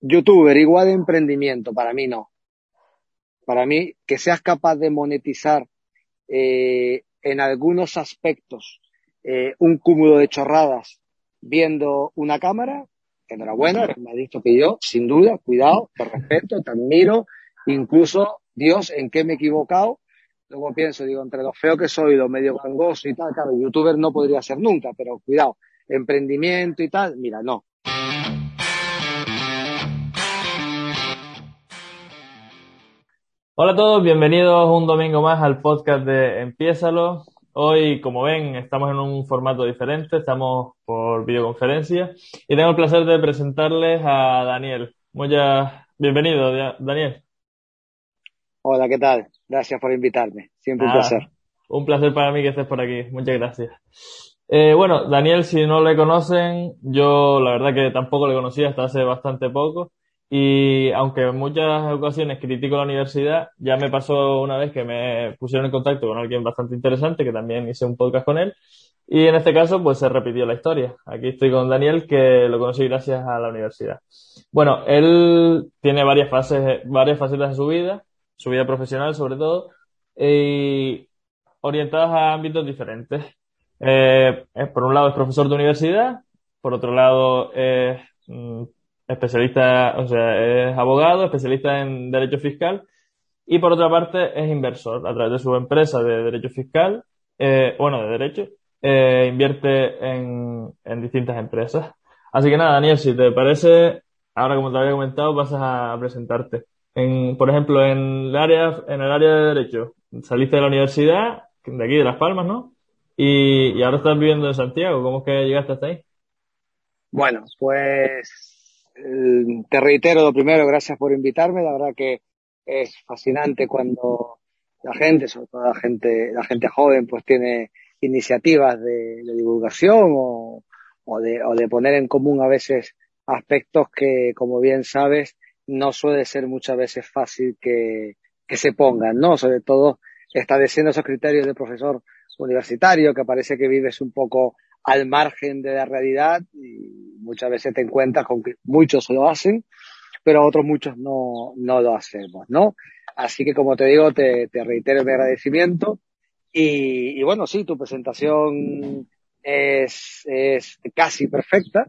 youtuber igual de emprendimiento, para mí no. Para mí, que seas capaz de monetizar eh, en algunos aspectos eh, un cúmulo de chorradas viendo una cámara, enhorabuena, eres más listo que yo, sin duda, cuidado, te respeto, te admiro, incluso, Dios, ¿en qué me he equivocado? Luego pienso, digo, entre lo feo que soy, lo medio gangoso y tal, claro, youtuber no podría ser nunca, pero cuidado, emprendimiento y tal, mira, no. Hola a todos, bienvenidos un domingo más al podcast de Empiézalo. Hoy, como ven, estamos en un formato diferente, estamos por videoconferencia y tengo el placer de presentarles a Daniel. Muchas bienvenido, Daniel. Hola, ¿qué tal? Gracias por invitarme. Siempre un placer. Un placer para mí que estés por aquí. Muchas gracias. Eh, bueno, Daniel, si no le conocen, yo la verdad que tampoco le conocía hasta hace bastante poco. Y aunque en muchas ocasiones critico la universidad, ya me pasó una vez que me pusieron en contacto con alguien bastante interesante, que también hice un podcast con él. Y en este caso, pues se repitió la historia. Aquí estoy con Daniel, que lo conocí gracias a la universidad. Bueno, él tiene varias fases, varias facetas de su vida, su vida profesional sobre todo, y orientadas a ámbitos diferentes. Eh, por un lado es profesor de universidad, por otro lado es mm, especialista, o sea, es abogado, especialista en derecho fiscal y por otra parte es inversor a través de su empresa de derecho fiscal, eh, bueno, de derecho, eh, invierte en, en distintas empresas. Así que nada, Daniel, si te parece, ahora como te había comentado, vas a presentarte. En, por ejemplo, en el área, en el área de derecho, saliste de la universidad, de aquí de Las Palmas, ¿no? Y, y ahora estás viviendo en Santiago. ¿Cómo es que llegaste hasta ahí? Bueno, pues te reitero lo primero, gracias por invitarme. La verdad que es fascinante cuando la gente, sobre todo la gente, la gente joven, pues tiene iniciativas de, divulgación o, o, de, o de poner en común a veces aspectos que, como bien sabes, no suele ser muchas veces fácil que, que se pongan, ¿no? Sobre todo estableciendo esos criterios de profesor universitario, que parece que vives un poco al margen de la realidad y muchas veces te encuentras con que muchos lo hacen, pero otros muchos no, no lo hacemos, ¿no? Así que como te digo, te, te reitero mi agradecimiento y, y, bueno, sí, tu presentación es, es casi perfecta,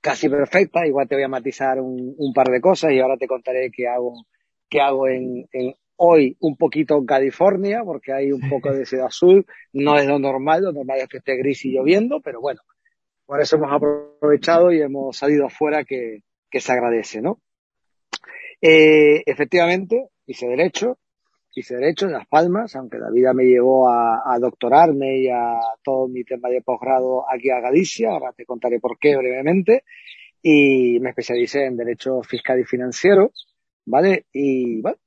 casi perfecta, igual te voy a matizar un, un par de cosas y ahora te contaré qué hago, qué hago en, en hoy un poquito en California, porque hay un poco de ciudad azul, no es lo normal, lo normal es que esté gris y lloviendo, pero bueno, por eso hemos aprovechado y hemos salido afuera que, que se agradece, ¿no? Eh, efectivamente, hice derecho, hice derecho en Las Palmas, aunque la vida me llevó a, a doctorarme y a todo mi tema de posgrado aquí a Galicia, ahora te contaré por qué brevemente, y me especialicé en derecho fiscal y financiero, ¿vale? Y bueno,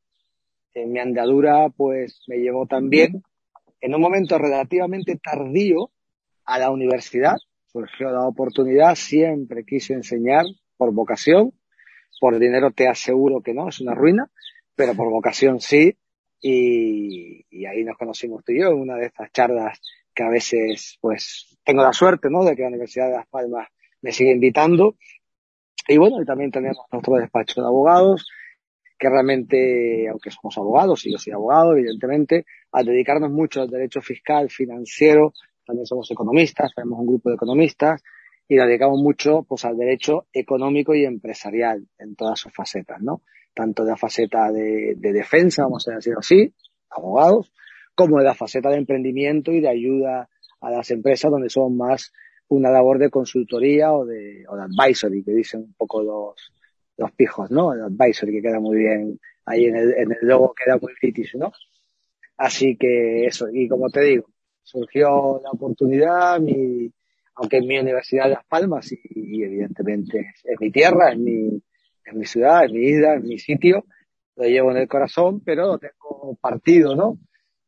en mi andadura pues me llevó también en un momento relativamente tardío a la universidad. Surgió la oportunidad, siempre quise enseñar por vocación. Por dinero te aseguro que no, es una ruina, pero por vocación sí. Y, ahí nos conocimos tú y yo una de estas charlas que a veces pues tengo la suerte, ¿no? De que la Universidad de Las Palmas me sigue invitando. Y bueno, también tenemos nuestro despacho de abogados, que realmente, aunque somos abogados, y yo soy abogado, evidentemente, al dedicarnos mucho al derecho fiscal, financiero, también somos economistas, tenemos un grupo de economistas, y nos dedicamos mucho pues al derecho económico y empresarial en todas sus facetas, ¿no? Tanto de la faceta de, de defensa, vamos a decirlo así, abogados, como de la faceta de emprendimiento y de ayuda a las empresas donde son más una labor de consultoría o de, o de advisory, que dicen un poco los, los pijos, ¿no? El advisory que queda muy bien ahí en el, en el logo queda muy british, ¿no? Así que eso, y como te digo, surgió la oportunidad, mi, aunque en mi universidad de Las Palmas, y, y evidentemente es, mi tierra, es mi, es mi ciudad, es mi isla, es mi sitio, lo llevo en el corazón, pero lo tengo partido, ¿no?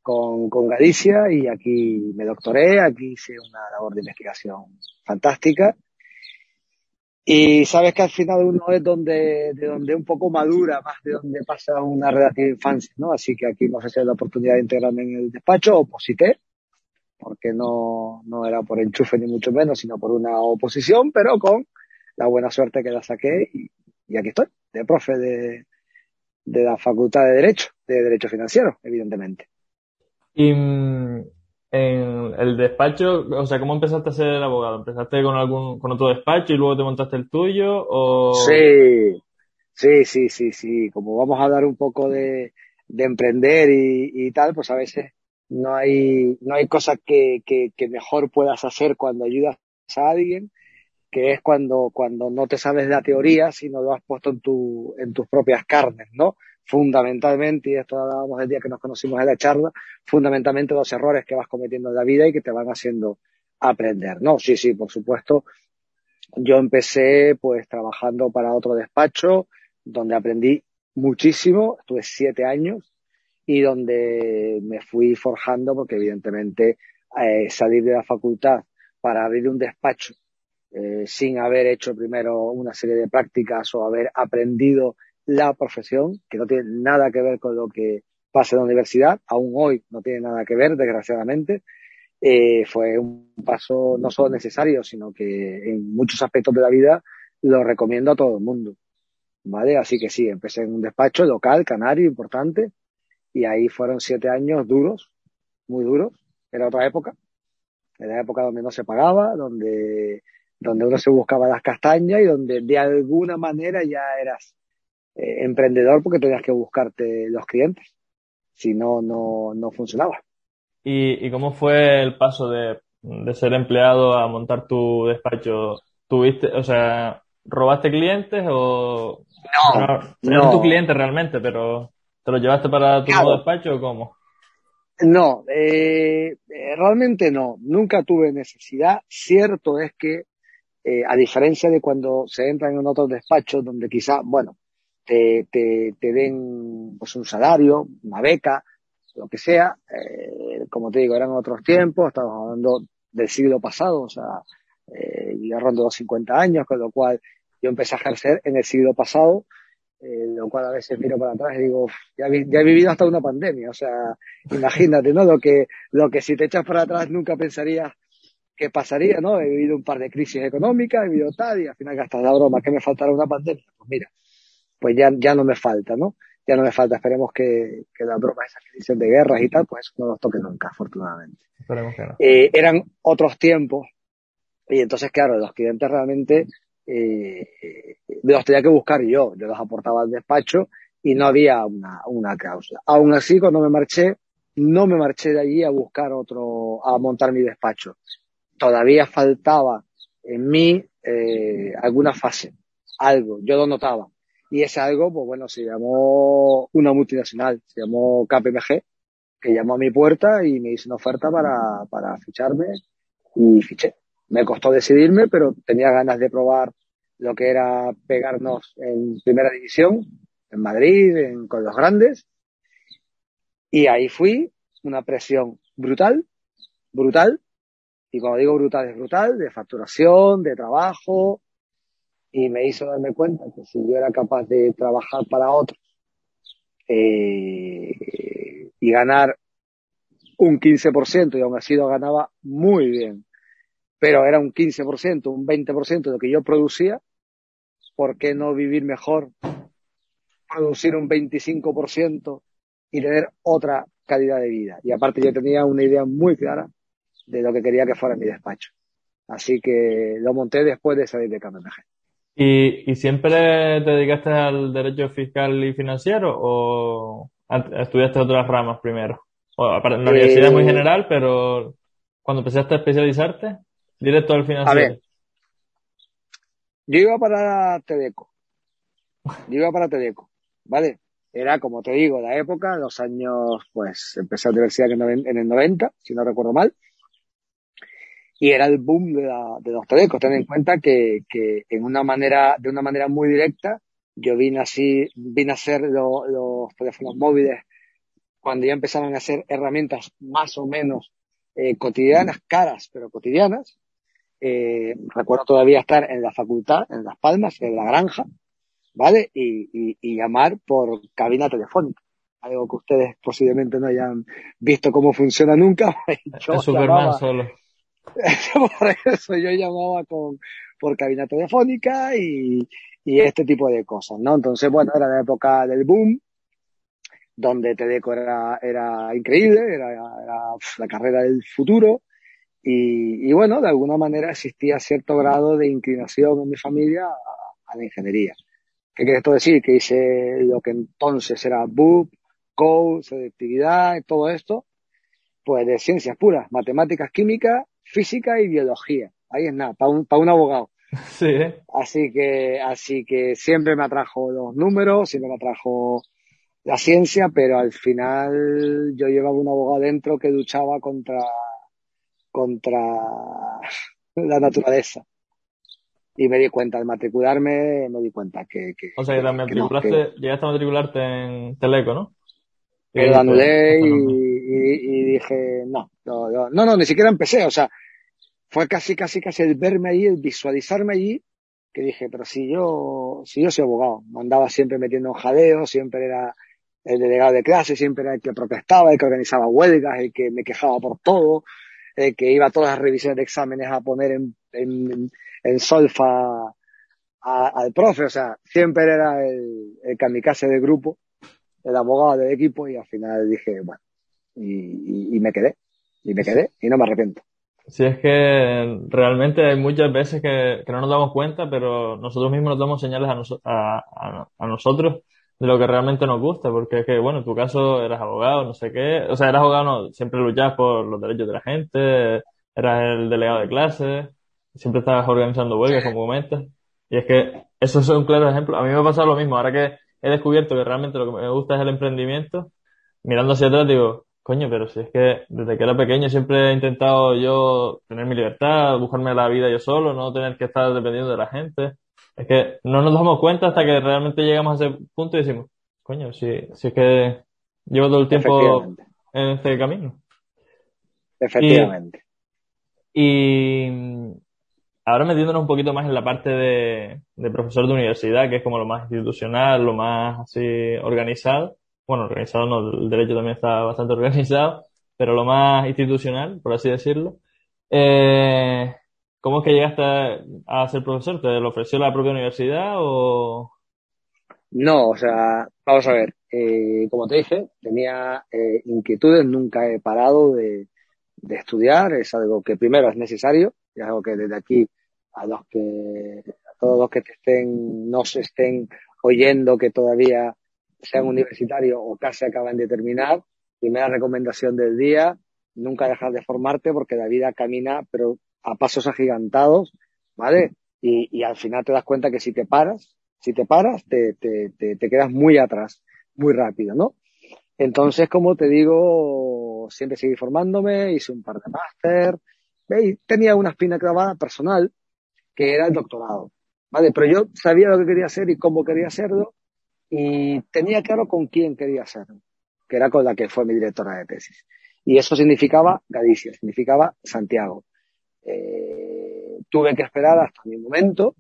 Con, con Galicia y aquí me doctoré, aquí hice una labor de investigación fantástica y sabes que al final uno es donde, de donde un poco madura, más de donde pasa una relativa infancia, ¿no? Así que aquí hemos tenido la oportunidad de integrarme en el despacho, oposité, porque no, no era por enchufe ni mucho menos, sino por una oposición, pero con la buena suerte que la saqué y, aquí estoy, de profe de, de la Facultad de Derecho, de Derecho Financiero, evidentemente. Mm, en el despacho, o sea, ¿cómo empezaste a ser abogado? ¿Empezaste con algún, con otro despacho y luego te montaste el tuyo? O... Sí, sí, sí, sí, sí. Como vamos a hablar un poco de, de emprender y, y, tal, pues a veces no hay, no hay cosa que, que, que mejor puedas hacer cuando ayudas a alguien que es cuando, cuando no te sabes la teoría, sino lo has puesto en, tu, en tus propias carnes, ¿no? Fundamentalmente, y esto hablábamos el día que nos conocimos en la charla, fundamentalmente los errores que vas cometiendo en la vida y que te van haciendo aprender, ¿no? Sí, sí, por supuesto. Yo empecé pues trabajando para otro despacho donde aprendí muchísimo, estuve siete años y donde me fui forjando porque evidentemente eh, salir de la facultad para abrir un despacho eh, sin haber hecho primero una serie de prácticas o haber aprendido la profesión, que no tiene nada que ver con lo que pasa en la universidad, aún hoy no tiene nada que ver, desgraciadamente, eh, fue un paso no solo necesario, sino que en muchos aspectos de la vida lo recomiendo a todo el mundo. ¿Vale? Así que sí, empecé en un despacho local, canario, importante, y ahí fueron siete años duros, muy duros. Era otra época, era época donde no se pagaba, donde donde uno se buscaba las castañas y donde de alguna manera ya eras eh, emprendedor porque tenías que buscarte los clientes. Si no, no, no funcionaba. ¿Y, ¿Y cómo fue el paso de, de ser empleado a montar tu despacho? ¿Tuviste, o sea, robaste clientes o no, no, tu cliente realmente, pero te lo llevaste para tu nuevo despacho o cómo? No, eh, eh, realmente no. Nunca tuve necesidad. Cierto es que eh, a diferencia de cuando se entran en otros despachos donde quizá, bueno, te, te, te den pues, un salario, una beca, lo que sea, eh, como te digo, eran otros tiempos, estamos hablando del siglo pasado, o sea, eh, ya rondo los 50 años, con lo cual yo empecé a ejercer en el siglo pasado, eh, lo cual a veces miro para atrás y digo, ya, he vivido hasta una pandemia, o sea, imagínate, ¿no? Lo que, lo que si te echas para atrás nunca pensarías qué pasaría, ¿no? He vivido un par de crisis económicas, he vivido tal, y al final gastas la broma, que me faltará una pandemia? Pues mira, pues ya, ya no me falta, ¿no? Ya no me falta, esperemos que, que la broma, esa crisis de guerras y tal, pues no nos toque nunca, afortunadamente. Esperemos que no. Eh, eran otros tiempos, y entonces, claro, los clientes realmente eh, los tenía que buscar yo, yo los aportaba al despacho y no había una, una cláusula. Aún así, cuando me marché, no me marché de allí a buscar otro, a montar mi despacho todavía faltaba en mí eh, alguna fase, algo, yo lo notaba. Y ese algo, pues bueno, se llamó una multinacional, se llamó KPMG, que llamó a mi puerta y me hizo una oferta para, para ficharme y fiché. Me costó decidirme, pero tenía ganas de probar lo que era pegarnos en primera división, en Madrid, en, con los grandes. Y ahí fui, una presión brutal, brutal, y cuando digo brutal, es brutal, de facturación, de trabajo, y me hizo darme cuenta que si yo era capaz de trabajar para otros eh, y ganar un 15%, y aún así lo ganaba muy bien, pero era un 15%, un 20% de lo que yo producía, ¿por qué no vivir mejor, producir un 25% y tener otra calidad de vida? Y aparte yo tenía una idea muy clara de lo que quería que fuera mi despacho. Así que lo monté después de salir de KPMG. ¿Y, ¿Y siempre te dedicaste al derecho fiscal y financiero o estudiaste otras ramas primero? O, la universidad es muy eh, general, pero cuando empezaste a especializarte, directo al financiero. A ver, yo iba para Tedeco. Yo iba para Tedeco, ¿vale? Era, como te digo, la época, los años, pues, empecé la universidad en el 90, si no recuerdo mal y era el boom de, la, de los telecos. Ten en cuenta que, que en una manera, de una manera muy directa, yo vine así, vine a hacer lo, los teléfonos móviles cuando ya empezaban a hacer herramientas más o menos eh, cotidianas, caras, pero cotidianas. Eh, recuerdo todavía estar en la facultad, en Las Palmas, en la granja, ¿vale? Y, y, y llamar por cabina telefónica. Algo que ustedes posiblemente no hayan visto cómo funciona nunca. Yo Superman solo por eso yo llamaba con, por cabina telefónica y, y este tipo de cosas, ¿no? Entonces, bueno, era la época del boom, donde Tedeco era, era increíble, era, la carrera del futuro, y, y, bueno, de alguna manera existía cierto grado de inclinación en mi familia a, la ingeniería. ¿Qué quiere esto decir? Que hice lo que entonces era BUP, Code, selectividad, todo esto, pues de ciencias puras, matemáticas, química, física y biología. Ahí es nada, para un, para un abogado. Sí. ¿eh? Así que, así que siempre me atrajo los números, siempre me atrajo la ciencia, pero al final yo llevaba un abogado dentro que luchaba contra, contra la naturaleza. Y me di cuenta, al matricularme, me di cuenta que... que o sea, que, matriculaste, llegaste a matricularte en Teleco, ¿no? Pero lo anulé y, y, dije, no, no, no, no, ni siquiera empecé, o sea, fue casi, casi, casi el verme allí, el visualizarme allí, que dije, pero si yo, si yo soy abogado, mandaba siempre metiendo un jaleo, siempre era el delegado de clase, siempre era el que protestaba, el que organizaba huelgas, el que me quejaba por todo, el que iba a todas las revisiones de exámenes a poner en, en, en solfa al profe, o sea, siempre era el, el kamikaze del grupo, el abogado del equipo y al final dije, bueno, y, y me quedé, y me quedé, y no me arrepiento. Sí, es que realmente hay muchas veces que, que, no nos damos cuenta, pero nosotros mismos nos damos señales a, a, a, nosotros de lo que realmente nos gusta, porque es que, bueno, en tu caso eras abogado, no sé qué, o sea, eras abogado, no, siempre luchabas por los derechos de la gente, eras el delegado de clase, siempre estabas organizando huelgas, como comentas, y es que eso es un claro ejemplo. A mí me ha pasado lo mismo, ahora que he descubierto que realmente lo que me gusta es el emprendimiento, mirando hacia atrás digo, Coño, pero si es que desde que era pequeño siempre he intentado yo tener mi libertad, buscarme la vida yo solo, no tener que estar dependiendo de la gente. Es que no nos damos cuenta hasta que realmente llegamos a ese punto y decimos, coño, si, si es que llevo todo el tiempo en este camino. Efectivamente. Y, ahora metiéndonos un poquito más en la parte de, de profesor de universidad, que es como lo más institucional, lo más así organizado bueno, organizado no, el derecho también está bastante organizado, pero lo más institucional, por así decirlo. Eh, ¿Cómo es que llegaste a ser profesor? ¿Te lo ofreció la propia universidad o...? No, o sea, vamos a ver, eh, como te dije, tenía eh, inquietudes, nunca he parado de, de estudiar, es algo que primero es necesario, es algo que desde aquí a los que, a todos los que te estén, no se estén oyendo que todavía sean universitarios o casi acaban de terminar, primera recomendación del día, nunca dejar de formarte porque la vida camina, pero a pasos agigantados, ¿vale? Y, y al final te das cuenta que si te paras, si te paras, te, te, te, te quedas muy atrás, muy rápido, ¿no? Entonces, como te digo, siempre seguí formándome, hice un par de máster, y tenía una espina clavada personal, que era el doctorado, ¿vale? Pero yo sabía lo que quería hacer y cómo quería hacerlo, y tenía claro con quién quería hacerlo, que era con la que fue mi directora de tesis. Y eso significaba Galicia, significaba Santiago. Eh, tuve que esperar hasta mi momento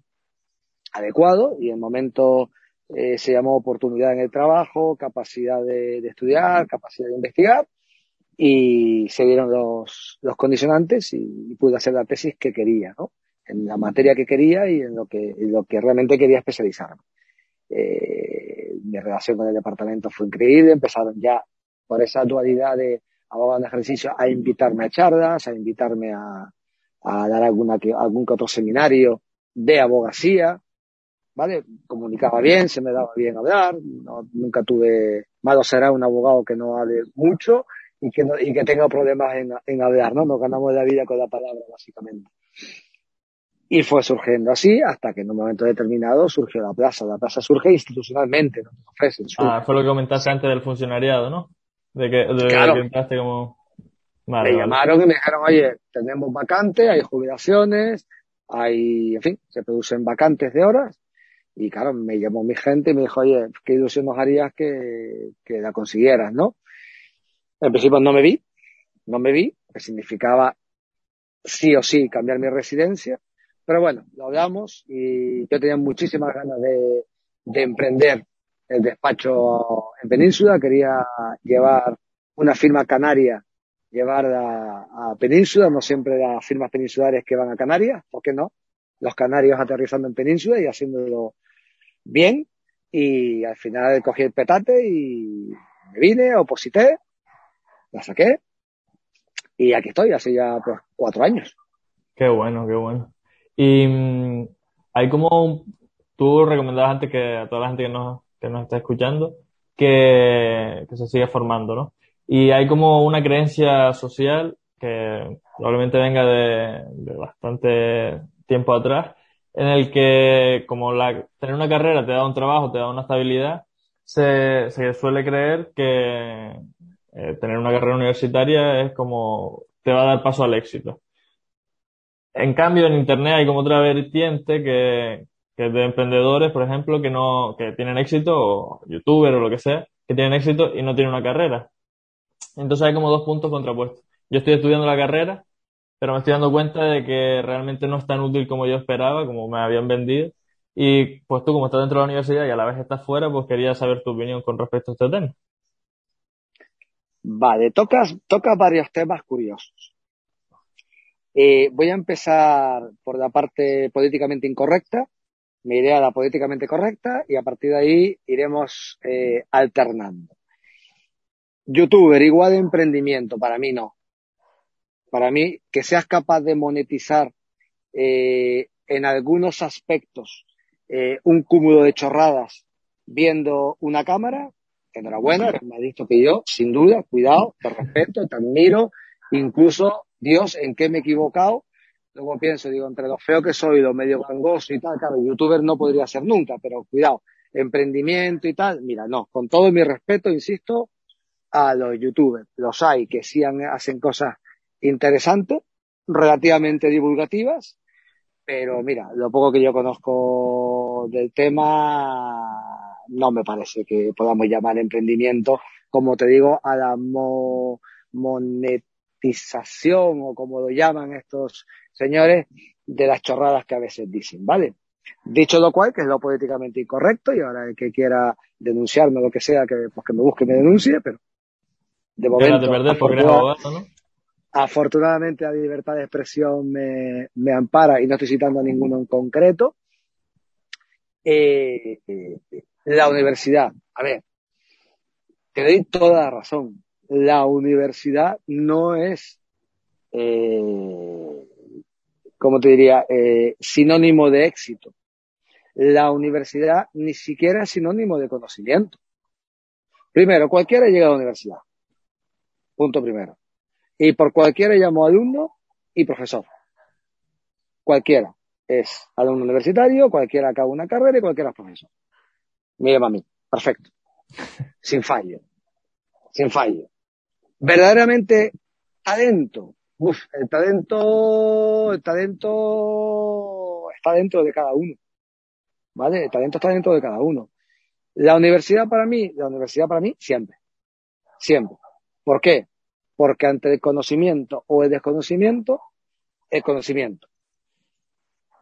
adecuado y el momento eh, se llamó oportunidad en el trabajo, capacidad de, estudiar, capacidad de investigar y se dieron los, los condicionantes y, pude hacer la tesis que quería, ¿no? En la materia que quería y en lo que, en lo que realmente quería especializarme. Eh, mi relación con el departamento fue increíble, empezaron ya por esa dualidad de abogados de ejercicio a invitarme a charlas, a invitarme a, a dar alguna que, algún que otro seminario de abogacía, ¿vale? Comunicaba bien, se me daba bien hablar, no, nunca tuve, malo será un abogado que no hable mucho y que, no, y que tenga problemas en, en hablar, ¿no? Nos ganamos la vida con la palabra, básicamente. Y fue surgiendo así hasta que en un momento determinado surgió la plaza. La plaza surge institucionalmente, no ofrecen. Ah, fue lo que comentaste antes del funcionariado, ¿no? De que, de claro. que entraste como... Vale, me vale. llamaron y me dijeron, oye, tenemos vacantes, hay jubilaciones, hay, en fin, se producen vacantes de horas. Y claro, me llamó mi gente y me dijo, oye, qué ilusión nos harías que, que la consiguieras, ¿no? En principio no me vi, no me vi, que significaba sí o sí cambiar mi residencia pero bueno, lo hablamos y yo tenía muchísimas ganas de, de emprender el despacho en Península. Quería llevar una firma canaria, llevarla a Península, no siempre las firmas peninsulares que van a Canarias, ¿por qué no? Los canarios aterrizando en Península y haciéndolo bien y al final cogí el petate y me vine, oposité, la saqué y aquí estoy, hace ya pues, cuatro años. Qué bueno, qué bueno. Y mm, hay como, tú recomendabas antes que a toda la gente que nos, que nos está escuchando que, que se siga formando, ¿no? Y hay como una creencia social que probablemente venga de, de bastante tiempo atrás, en el que como la, tener una carrera te da un trabajo, te da una estabilidad, se, se suele creer que eh, tener una carrera universitaria es como te va a dar paso al éxito. En cambio, en Internet hay como otra vertiente que, que de emprendedores, por ejemplo, que no, que tienen éxito, o youtubers o lo que sea, que tienen éxito y no tienen una carrera. Entonces hay como dos puntos contrapuestos. Yo estoy estudiando la carrera, pero me estoy dando cuenta de que realmente no es tan útil como yo esperaba, como me habían vendido. Y pues tú, como estás dentro de la universidad y a la vez estás fuera, pues quería saber tu opinión con respecto a este tema. Vale, tocas, tocas varios temas curiosos. Eh, voy a empezar por la parte políticamente incorrecta, me iré a la políticamente correcta y a partir de ahí iremos eh, alternando. Youtuber igual de emprendimiento, para mí no. Para mí, que seas capaz de monetizar eh, en algunos aspectos eh, un cúmulo de chorradas viendo una cámara, enhorabuena, eres más listo que yo, sin duda, cuidado, te respeto, te admiro, incluso, Dios, ¿en qué me he equivocado? Luego pienso, digo, entre lo feo que soy, lo medio gangoso y tal, claro, youtuber no podría ser nunca, pero cuidado, emprendimiento y tal, mira, no, con todo mi respeto, insisto, a los youtubers. Los hay que sí hacen cosas interesantes, relativamente divulgativas, pero mira, lo poco que yo conozco del tema no me parece que podamos llamar emprendimiento, como te digo, a la monetización o como lo llaman estos señores de las chorradas que a veces dicen, ¿vale? Dicho lo cual, que es lo políticamente incorrecto, y ahora el que quiera denunciarme o lo que sea, que, pues que me busque y me denuncie, pero de momento. Afortunadamente la libertad de expresión me, me, ampara y no estoy citando a ninguno en concreto. Eh, eh, la universidad, a ver, te doy toda la razón. La universidad no es, eh, como te diría, eh, sinónimo de éxito. La universidad ni siquiera es sinónimo de conocimiento. Primero, cualquiera llega a la universidad. Punto primero. Y por cualquiera llamo alumno y profesor. Cualquiera es alumno universitario, cualquiera acaba una carrera y cualquiera es profesor. Mire, mami. Perfecto. Sin fallo. Sin fallo. Verdaderamente talento. Uf, el talento, el talento está dentro de cada uno. ¿Vale? El talento está dentro de cada uno. La universidad para mí, la universidad para mí, siempre. Siempre. ¿Por qué? Porque ante el conocimiento o el desconocimiento, el conocimiento.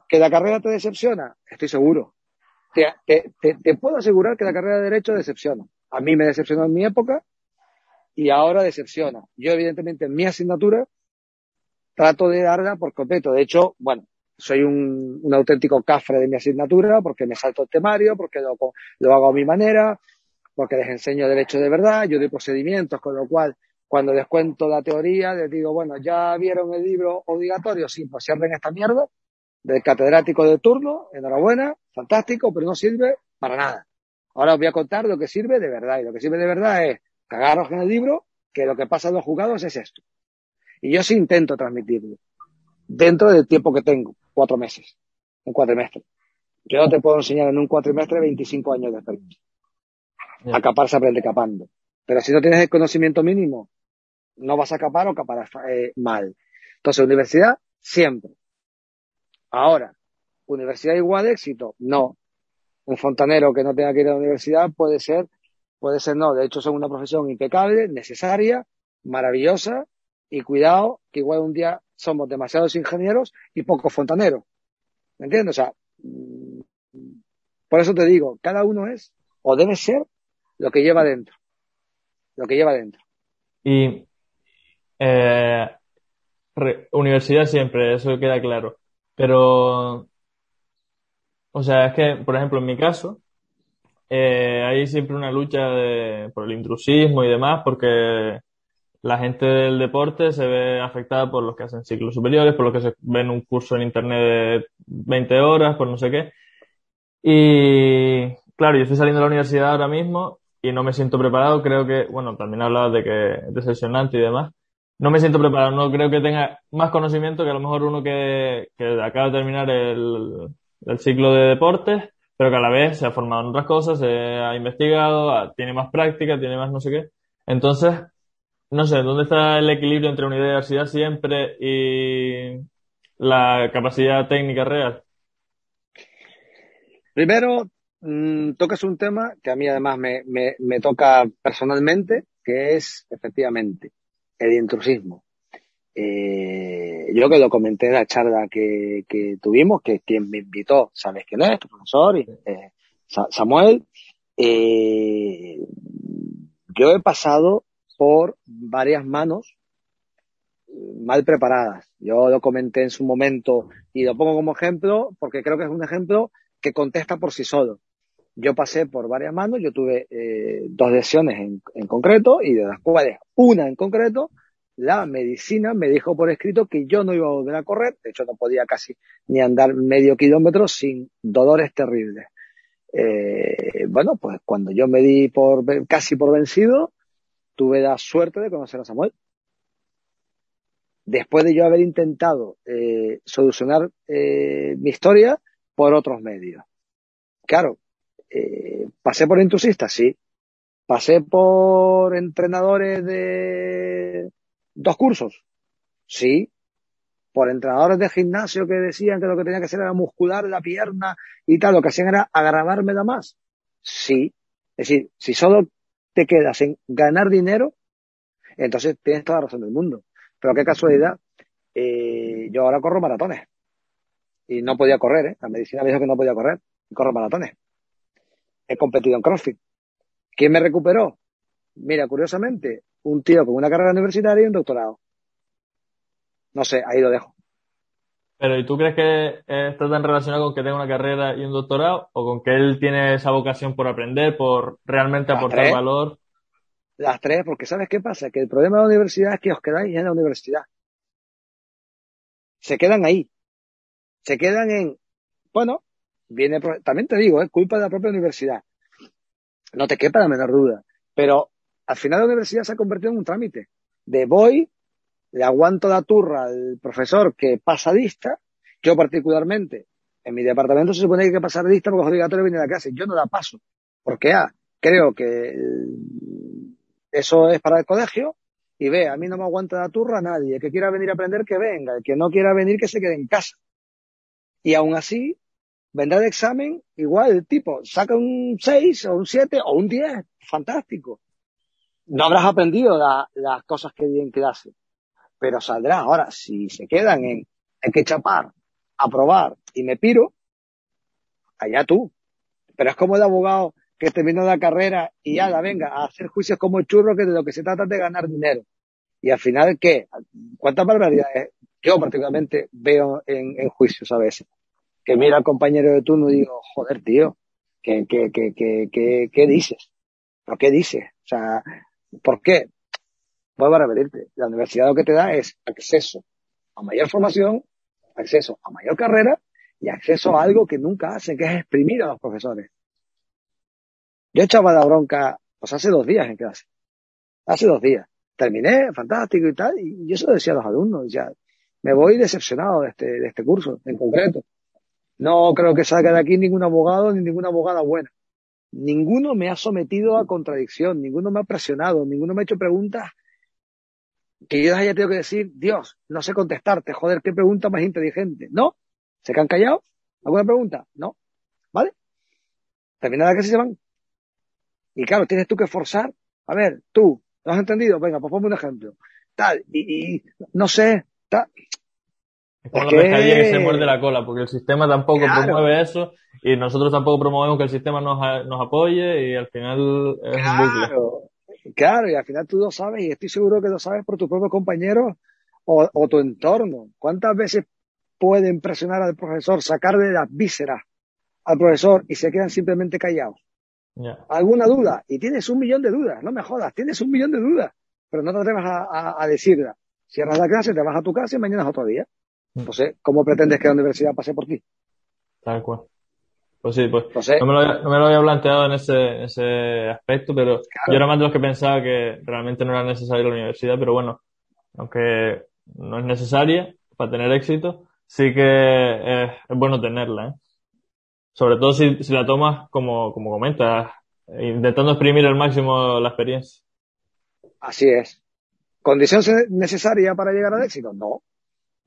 ¿Que la carrera te decepciona? Estoy seguro. Te, te, te, puedo asegurar que la carrera de Derecho decepciona. A mí me decepcionó en mi época y ahora decepciona. Yo, evidentemente, en mi asignatura trato de darla por completo. De hecho, bueno, soy un, un auténtico cafre de mi asignatura porque me salto el temario, porque lo, lo hago a mi manera, porque les enseño derecho de verdad, yo doy procedimientos, con lo cual cuando les cuento la teoría, les digo, bueno, ¿ya vieron el libro obligatorio? Sí, pues cierren esta mierda del catedrático de turno, enhorabuena, fantástico, pero no sirve para nada. Ahora os voy a contar lo que sirve de verdad, y lo que sirve de verdad es cagaros en el libro, que lo que pasa en los juzgados es esto. Y yo sí intento transmitirlo, dentro del tiempo que tengo, cuatro meses, un cuatrimestre. Yo no te puedo enseñar en un cuatrimestre 25 años de experiencia. A capar se aprende capando. Pero si no tienes el conocimiento mínimo, no vas a capar o caparás eh, mal. Entonces, universidad, siempre. Ahora, ¿universidad igual de éxito? No. Un fontanero que no tenga que ir a la universidad puede ser, puede ser no. De hecho, son una profesión impecable, necesaria, maravillosa, y cuidado, que igual un día somos demasiados ingenieros y pocos fontaneros. ¿Me entiendes? O sea, mm, por eso te digo, cada uno es, o debe ser, lo que lleva dentro. Lo que lleva dentro. Y eh, universidad siempre, eso queda claro. Pero, o sea, es que, por ejemplo, en mi caso, eh, hay siempre una lucha de, por el intrusismo y demás, porque la gente del deporte se ve afectada por los que hacen ciclos superiores, por los que se ven un curso en internet de 20 horas, por no sé qué. Y claro, yo estoy saliendo de la universidad ahora mismo y no me siento preparado. Creo que, bueno, también hablabas de que es decepcionante y demás. No me siento preparado, no creo que tenga más conocimiento que a lo mejor uno que, que acaba de terminar el, el ciclo de deportes, pero que a la vez se ha formado en otras cosas, se ha investigado, tiene más práctica, tiene más no sé qué. Entonces, no sé, ¿dónde está el equilibrio entre universidad siempre y la capacidad técnica real? Primero, mmm, tocas un tema que a mí además me, me toca personalmente, que es efectivamente el intrusismo. Eh, yo que lo comenté en la charla que, que tuvimos, que quien me invitó, sabes quién es, tu profesor, eh, Samuel, eh, yo he pasado por varias manos mal preparadas. Yo lo comenté en su momento y lo pongo como ejemplo porque creo que es un ejemplo que contesta por sí solo. Yo pasé por varias manos, yo tuve eh, dos lesiones en, concreto y de las cuales una en concreto, la medicina me dijo por escrito que yo no iba a volver a correr, de hecho no podía casi ni andar medio kilómetro sin dolores terribles. Eh, bueno, pues cuando yo me di por casi por vencido, tuve la suerte de conocer a Samuel. Después de yo haber intentado eh, solucionar eh, mi historia, por otros medios. Claro, eh, pasé por intrusistas, sí. Pasé por entrenadores de dos cursos, sí. Por entrenadores de gimnasio que decían que lo que tenía que hacer era muscular la pierna y tal, lo que hacían era agravármela más, sí. Es decir, si solo te quedas en ganar dinero, entonces tienes toda la razón del mundo. Pero qué casualidad, eh, yo ahora corro maratones y no podía correr, ¿eh? La medicina me dijo que no podía correr y corro maratones. He competido en CrossFit. ¿Quién me recuperó? Mira, curiosamente, un tío con una carrera universitaria y un doctorado. No sé, ahí lo dejo. Pero ¿y tú crees que está tan relacionado con que tenga una carrera y un doctorado o con que él tiene esa vocación por aprender, por realmente aportar tres. valor? Las tres, porque ¿sabes qué pasa? Que el problema de la universidad es que os quedáis en la universidad. Se quedan ahí se quedan en, bueno, viene, también te digo, es culpa de la propia universidad. No te quepa la menor duda. Pero al final la universidad se ha convertido en un trámite. De voy, le aguanto la turra al profesor que pasa lista, yo particularmente, en mi departamento se supone que hay que pasar lista porque es obligatorio venir a clase. Yo no la paso. Porque A, creo que eso es para el colegio, y B, a mí no me aguanta la turra nadie. El que quiera venir a aprender, que venga. El que no quiera venir, que se quede en casa. Y aún así, vendrá de examen, igual el tipo saca un 6 o un 7 o un 10, fantástico. No habrás aprendido la, las cosas que di en clase, pero saldrá. Ahora, si se quedan en hay que chapar, aprobar y me piro, allá tú. Pero es como el abogado que terminó la carrera y ya la venga a hacer juicios como churro que de lo que se trata es de ganar dinero. Y al final, ¿qué? ¿Cuántas barbaridades yo particularmente veo en, en juicios a veces. Que mira al compañero de turno y digo, joder, tío, ¿qué, qué, qué, qué, qué, dices? ¿Pero qué dices? O sea, ¿por qué? Vuelvo a repetirte, la universidad lo que te da es acceso a mayor formación, acceso a mayor carrera y acceso a algo que nunca hacen, que es exprimir a los profesores. Yo echaba la bronca, pues hace dos días en clase. Hace dos días. Terminé, fantástico y tal, y yo eso decía a los alumnos, ya, me voy decepcionado de este, de este curso en concreto. No creo que salga de aquí ningún abogado ni ninguna abogada buena. Ninguno me ha sometido a contradicción, ninguno me ha presionado, ninguno me ha hecho preguntas que yo haya tenido que decir, Dios, no sé contestarte, joder, qué pregunta más inteligente. ¿No? ¿Se quedan callados? ¿Alguna pregunta? No. ¿Vale? Terminada que se van. Y claro, tienes tú que forzar. A ver, tú, ¿lo has entendido? Venga, pues ponme un ejemplo. Tal, y, y no sé, tal. Es como la pescadilla que se muerde la cola, porque el sistema tampoco claro. promueve eso y nosotros tampoco promovemos que el sistema nos, nos apoye y al final es claro, un bucle. Claro, y al final tú lo sabes y estoy seguro que lo sabes por tus propios compañeros o, o tu entorno. ¿Cuántas veces pueden presionar al profesor, sacar de las vísceras al profesor y se quedan simplemente callados? ¿Alguna duda? Y tienes un millón de dudas, no me jodas, tienes un millón de dudas, pero no te atreves a, a, decirla. Cierras la clase, te vas a tu casa y mañana es otro día. Mm. Entonces, ¿cómo pretendes que la universidad pase por ti? Tal cual. Pues sí, pues no, me lo, no, me lo, había planteado en ese, ese aspecto, pero yo era más de los que pensaba que realmente no era necesaria la universidad, pero bueno, aunque no es necesaria para tener éxito, sí que es, es bueno tenerla, ¿eh? Sobre todo si, si la tomas como, como comentas, intentando exprimir al máximo la experiencia. Así es. ¿Condición necesaria para llegar al éxito? No.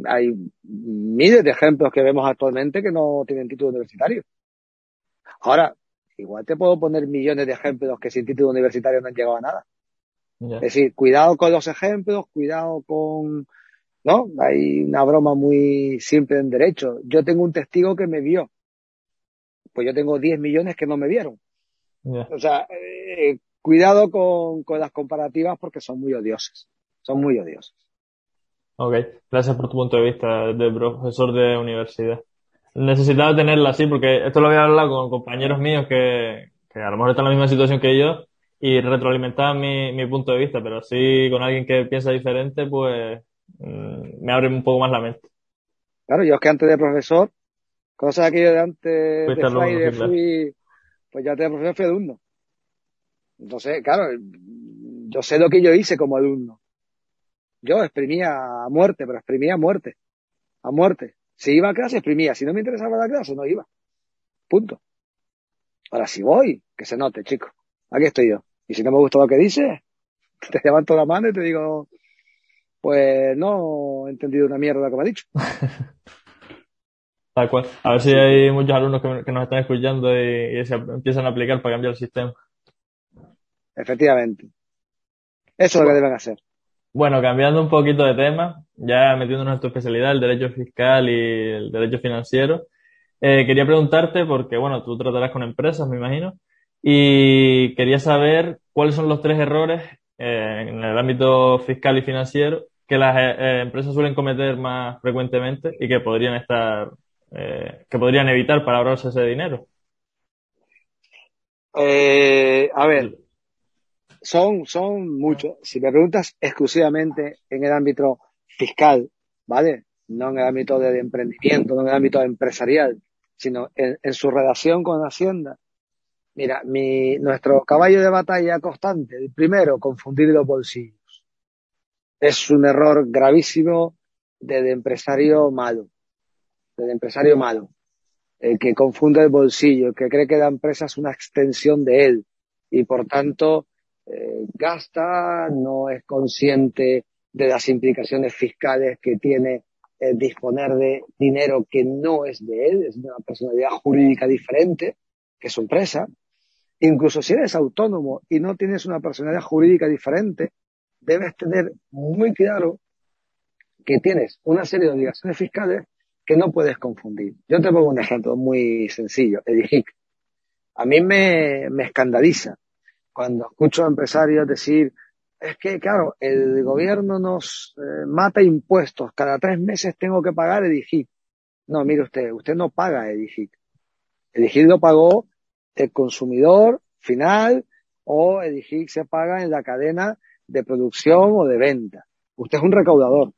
Hay miles de ejemplos que vemos actualmente que no tienen título universitario. Ahora, igual te puedo poner millones de ejemplos que sin título universitario no han llegado a nada. Es decir, cuidado con los ejemplos, cuidado con, ¿no? Hay una broma muy simple en derecho. Yo tengo un testigo que me vio pues yo tengo 10 millones que no me vieron. O sea, eh, cuidado con, con, las comparativas porque son muy odiosas. Son muy odiosas. Ok, gracias por tu punto de vista de profesor de universidad. Necesitaba tenerla así porque esto lo había hablado con compañeros míos que, que a lo mejor están en la misma situación que yo y retroalimentaban mi, mi punto de vista, pero así con alguien que piensa diferente, pues mm, me abre un poco más la mente. Claro, yo es que antes de profesor Cosas que yo de antes de Friday fui, pues ya te profesor fui alumno. Entonces, claro, yo sé lo que yo hice como alumno. Yo exprimía a muerte, pero exprimía a muerte. A muerte. Si iba a clase, exprimía. Si no me interesaba la clase, no iba. Punto. Ahora, si voy, que se note, chico. Aquí estoy yo. Y si no me gusta lo que dice, te levanto la mano y te digo, pues no he entendido una mierda lo que me ha dicho. Tal cual. A ver si hay muchos alumnos que, nos están escuchando y, se empiezan a aplicar para cambiar el sistema. Efectivamente. Eso es lo que deben hacer. Bueno, cambiando un poquito de tema, ya metiéndonos en tu especialidad, el derecho fiscal y el derecho financiero, eh, quería preguntarte, porque bueno, tú tratarás con empresas, me imagino, y quería saber cuáles son los tres errores eh, en el ámbito fiscal y financiero que las eh, empresas suelen cometer más frecuentemente y que podrían estar eh, que podrían evitar para ahorrarse ese dinero? Eh, a ver, son, son muchos. Si me preguntas exclusivamente en el ámbito fiscal, ¿vale? No en el ámbito de emprendimiento, no en el ámbito empresarial, sino en, su relación con Hacienda. Mira, mi, nuestro caballo de batalla constante, el primero, confundir los bolsillos. Es un error gravísimo del empresario malo del empresario malo, el que confunde el bolsillo, el que cree que la empresa es una extensión de él y por tanto eh, gasta, no es consciente de las implicaciones fiscales que tiene eh, disponer de dinero que no es de él, es de una personalidad jurídica diferente, que es empresa. Incluso si eres autónomo y no tienes una personalidad jurídica diferente, debes tener muy claro que tienes una serie de obligaciones fiscales que no puedes confundir. Yo te pongo un ejemplo muy sencillo, Edigic. A mí me, me escandaliza cuando escucho empresarios decir, es que, claro, el gobierno nos eh, mata impuestos, cada tres meses tengo que pagar Edigic. No, mire usted, usted no paga Edigic. Edigic lo pagó el consumidor final o Edigic se paga en la cadena de producción o de venta. Usted es un recaudador.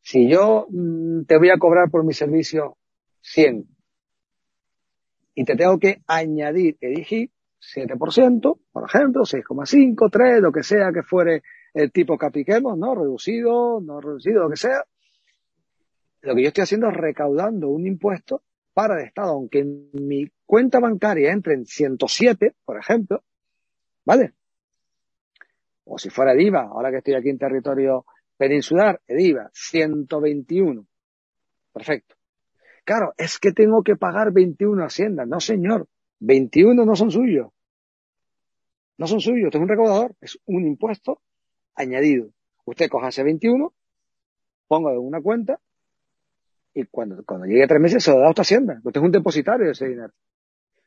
Si yo mm, te voy a cobrar por mi servicio 100 y te tengo que añadir EDIGI 7%, por ejemplo, 6,5, 3, lo que sea que fuere el tipo que apliquemos, ¿no? Reducido, no reducido, lo que sea. Lo que yo estoy haciendo es recaudando un impuesto para el Estado, aunque en mi cuenta bancaria entre en 107, por ejemplo, ¿vale? O si fuera el IVA, ahora que estoy aquí en territorio Peninsular, EDIVA, 121. Perfecto. Claro, es que tengo que pagar 21 Hacienda. No, señor. 21 no son suyos. No son suyos. Esto es un recaudador. Es un impuesto añadido. Usted coja ese 21, ponga en una cuenta y cuando, cuando llegue a tres meses se lo da a usted Hacienda. Usted es un depositario de ese dinero.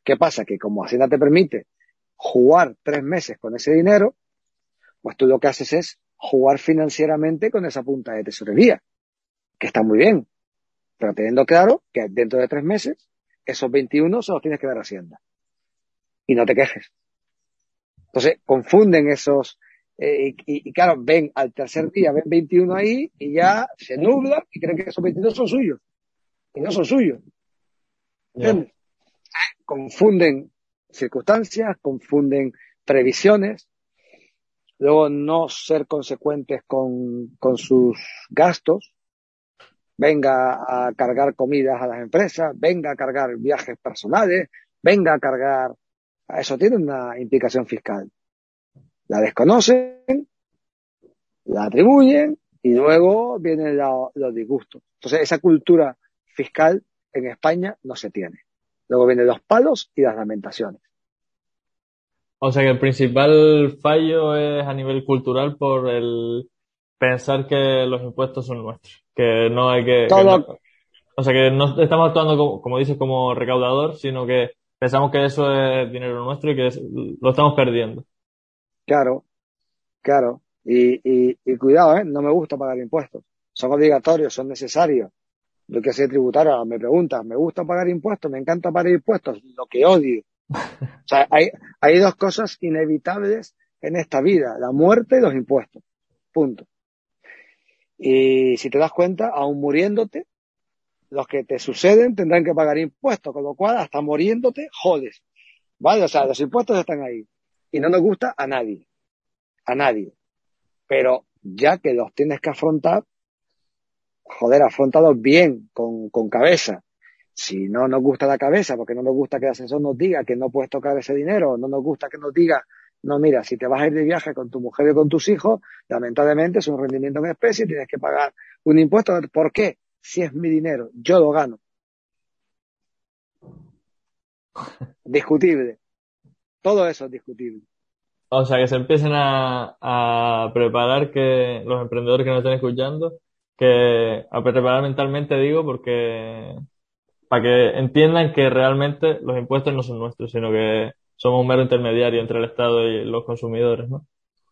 ¿Qué pasa? Que como Hacienda te permite jugar tres meses con ese dinero, pues tú lo que haces es jugar financieramente con esa punta de tesorería, que está muy bien, pero teniendo claro que dentro de tres meses esos 21 se los tienes que dar a Hacienda. y no te quejes. Entonces, confunden esos, eh, y, y, claro, ven al tercer día, ven 21 ahí y ya se nubla y creen que esos 22 son suyos. Y no son suyos. ¿Entiendes? Confunden circunstancias, confunden previsiones, luego no ser consecuentes con, con sus gastos, venga a cargar comidas a las empresas, venga a cargar viajes personales, venga a cargar, eso tiene una implicación fiscal. La desconocen, la atribuyen y luego vienen los disgustos. Entonces esa cultura fiscal en España no se tiene. Luego vienen los palos y las lamentaciones. O sea que el principal fallo es a nivel cultural por el pensar que los impuestos son nuestros, que no hay que... o sea que no estamos actuando como, como dices como recaudador, sino que pensamos que eso es dinero nuestro y que lo estamos perdiendo. Claro, claro. Y, y, y cuidado, ¿eh? no me gusta pagar impuestos. Son obligatorios, son necesarios. Lo que soy tributario, me pregunta, ¿me gusta pagar impuestos? ¿Me encanta pagar impuestos? Lo que odio o sea, hay, hay dos cosas inevitables en esta vida, la muerte y los impuestos. Punto. Y si te das cuenta, aún muriéndote, los que te suceden tendrán que pagar impuestos, con lo cual hasta muriéndote jodes. ¿Vale? O sea, los impuestos están ahí. Y no nos gusta a nadie. A nadie. Pero ya que los tienes que afrontar, joder, afrontados bien, con, con cabeza. Si no nos gusta la cabeza, porque no nos gusta que el asesor nos diga que no puedes tocar ese dinero, no nos gusta que nos diga, no, mira, si te vas a ir de viaje con tu mujer y con tus hijos, lamentablemente es un rendimiento en especie, tienes que pagar un impuesto. ¿Por qué? Si es mi dinero, yo lo gano. Discutible. Todo eso es discutible. O sea, que se empiecen a, a preparar que los emprendedores que nos estén escuchando, que a preparar mentalmente digo, porque para que entiendan que realmente los impuestos no son nuestros, sino que somos un mero intermediario entre el Estado y los consumidores, ¿no?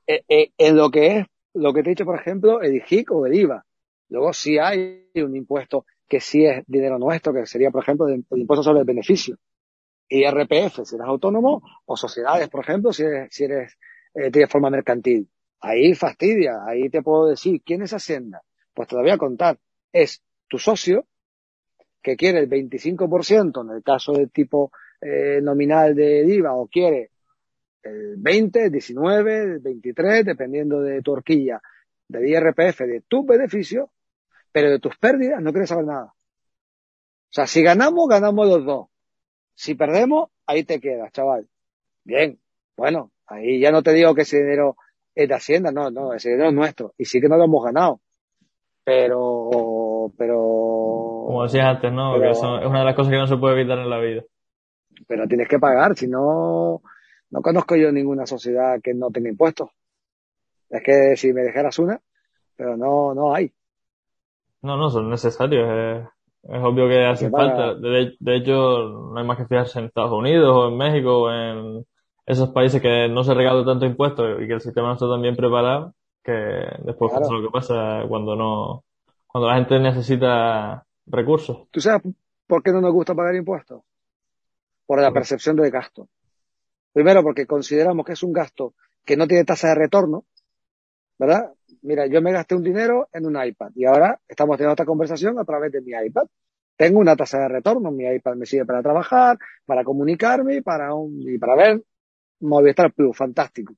Eh, eh, en lo que es, lo que te he dicho, por ejemplo, el IGIC o el IVA. Luego sí hay un impuesto que sí es dinero nuestro, que sería, por ejemplo, el, impuesto sobre el beneficio. IRPF, si eres autónomo, o sociedades, por ejemplo, si eres, si eres, eh, tienes forma mercantil. Ahí fastidia, ahí te puedo decir, ¿quién es Hacienda? Pues te lo voy a contar. Es tu socio, que quiere el 25% en el caso del tipo eh, nominal de IVA o quiere el 20, el 19, el 23, dependiendo de tu horquilla de IRPF, de tu beneficio, pero de tus pérdidas no quieres saber nada. O sea, si ganamos, ganamos los dos. Si perdemos, ahí te quedas, chaval. Bien, bueno, ahí ya no te digo que ese dinero es de Hacienda, no, no, ese dinero es nuestro. Y sí que no lo hemos ganado. Pero, pero como decías antes, ¿no? que es una de las cosas que no se puede evitar en la vida. Pero tienes que pagar, si no, no conozco yo ninguna sociedad que no tenga impuestos. Es que si me dejaras una, pero no, no hay. No, no, son necesarios. Es, es obvio que hacen falta. De, de, hecho, no hay más que fijarse en Estados Unidos o en México o en esos países que no se regala tanto impuestos y que el sistema no está tan bien preparado que después pasa lo que pasa cuando no, cuando la gente necesita recursos. ¿Tú sabes por qué no nos gusta pagar impuestos? Por la percepción de gasto. Primero, porque consideramos que es un gasto que no tiene tasa de retorno, ¿verdad? Mira, yo me gasté un dinero en un iPad y ahora estamos teniendo esta conversación a través de mi iPad. Tengo una tasa de retorno, mi iPad me sirve para trabajar, para comunicarme para un, y para ver Movistar Plus, fantástico.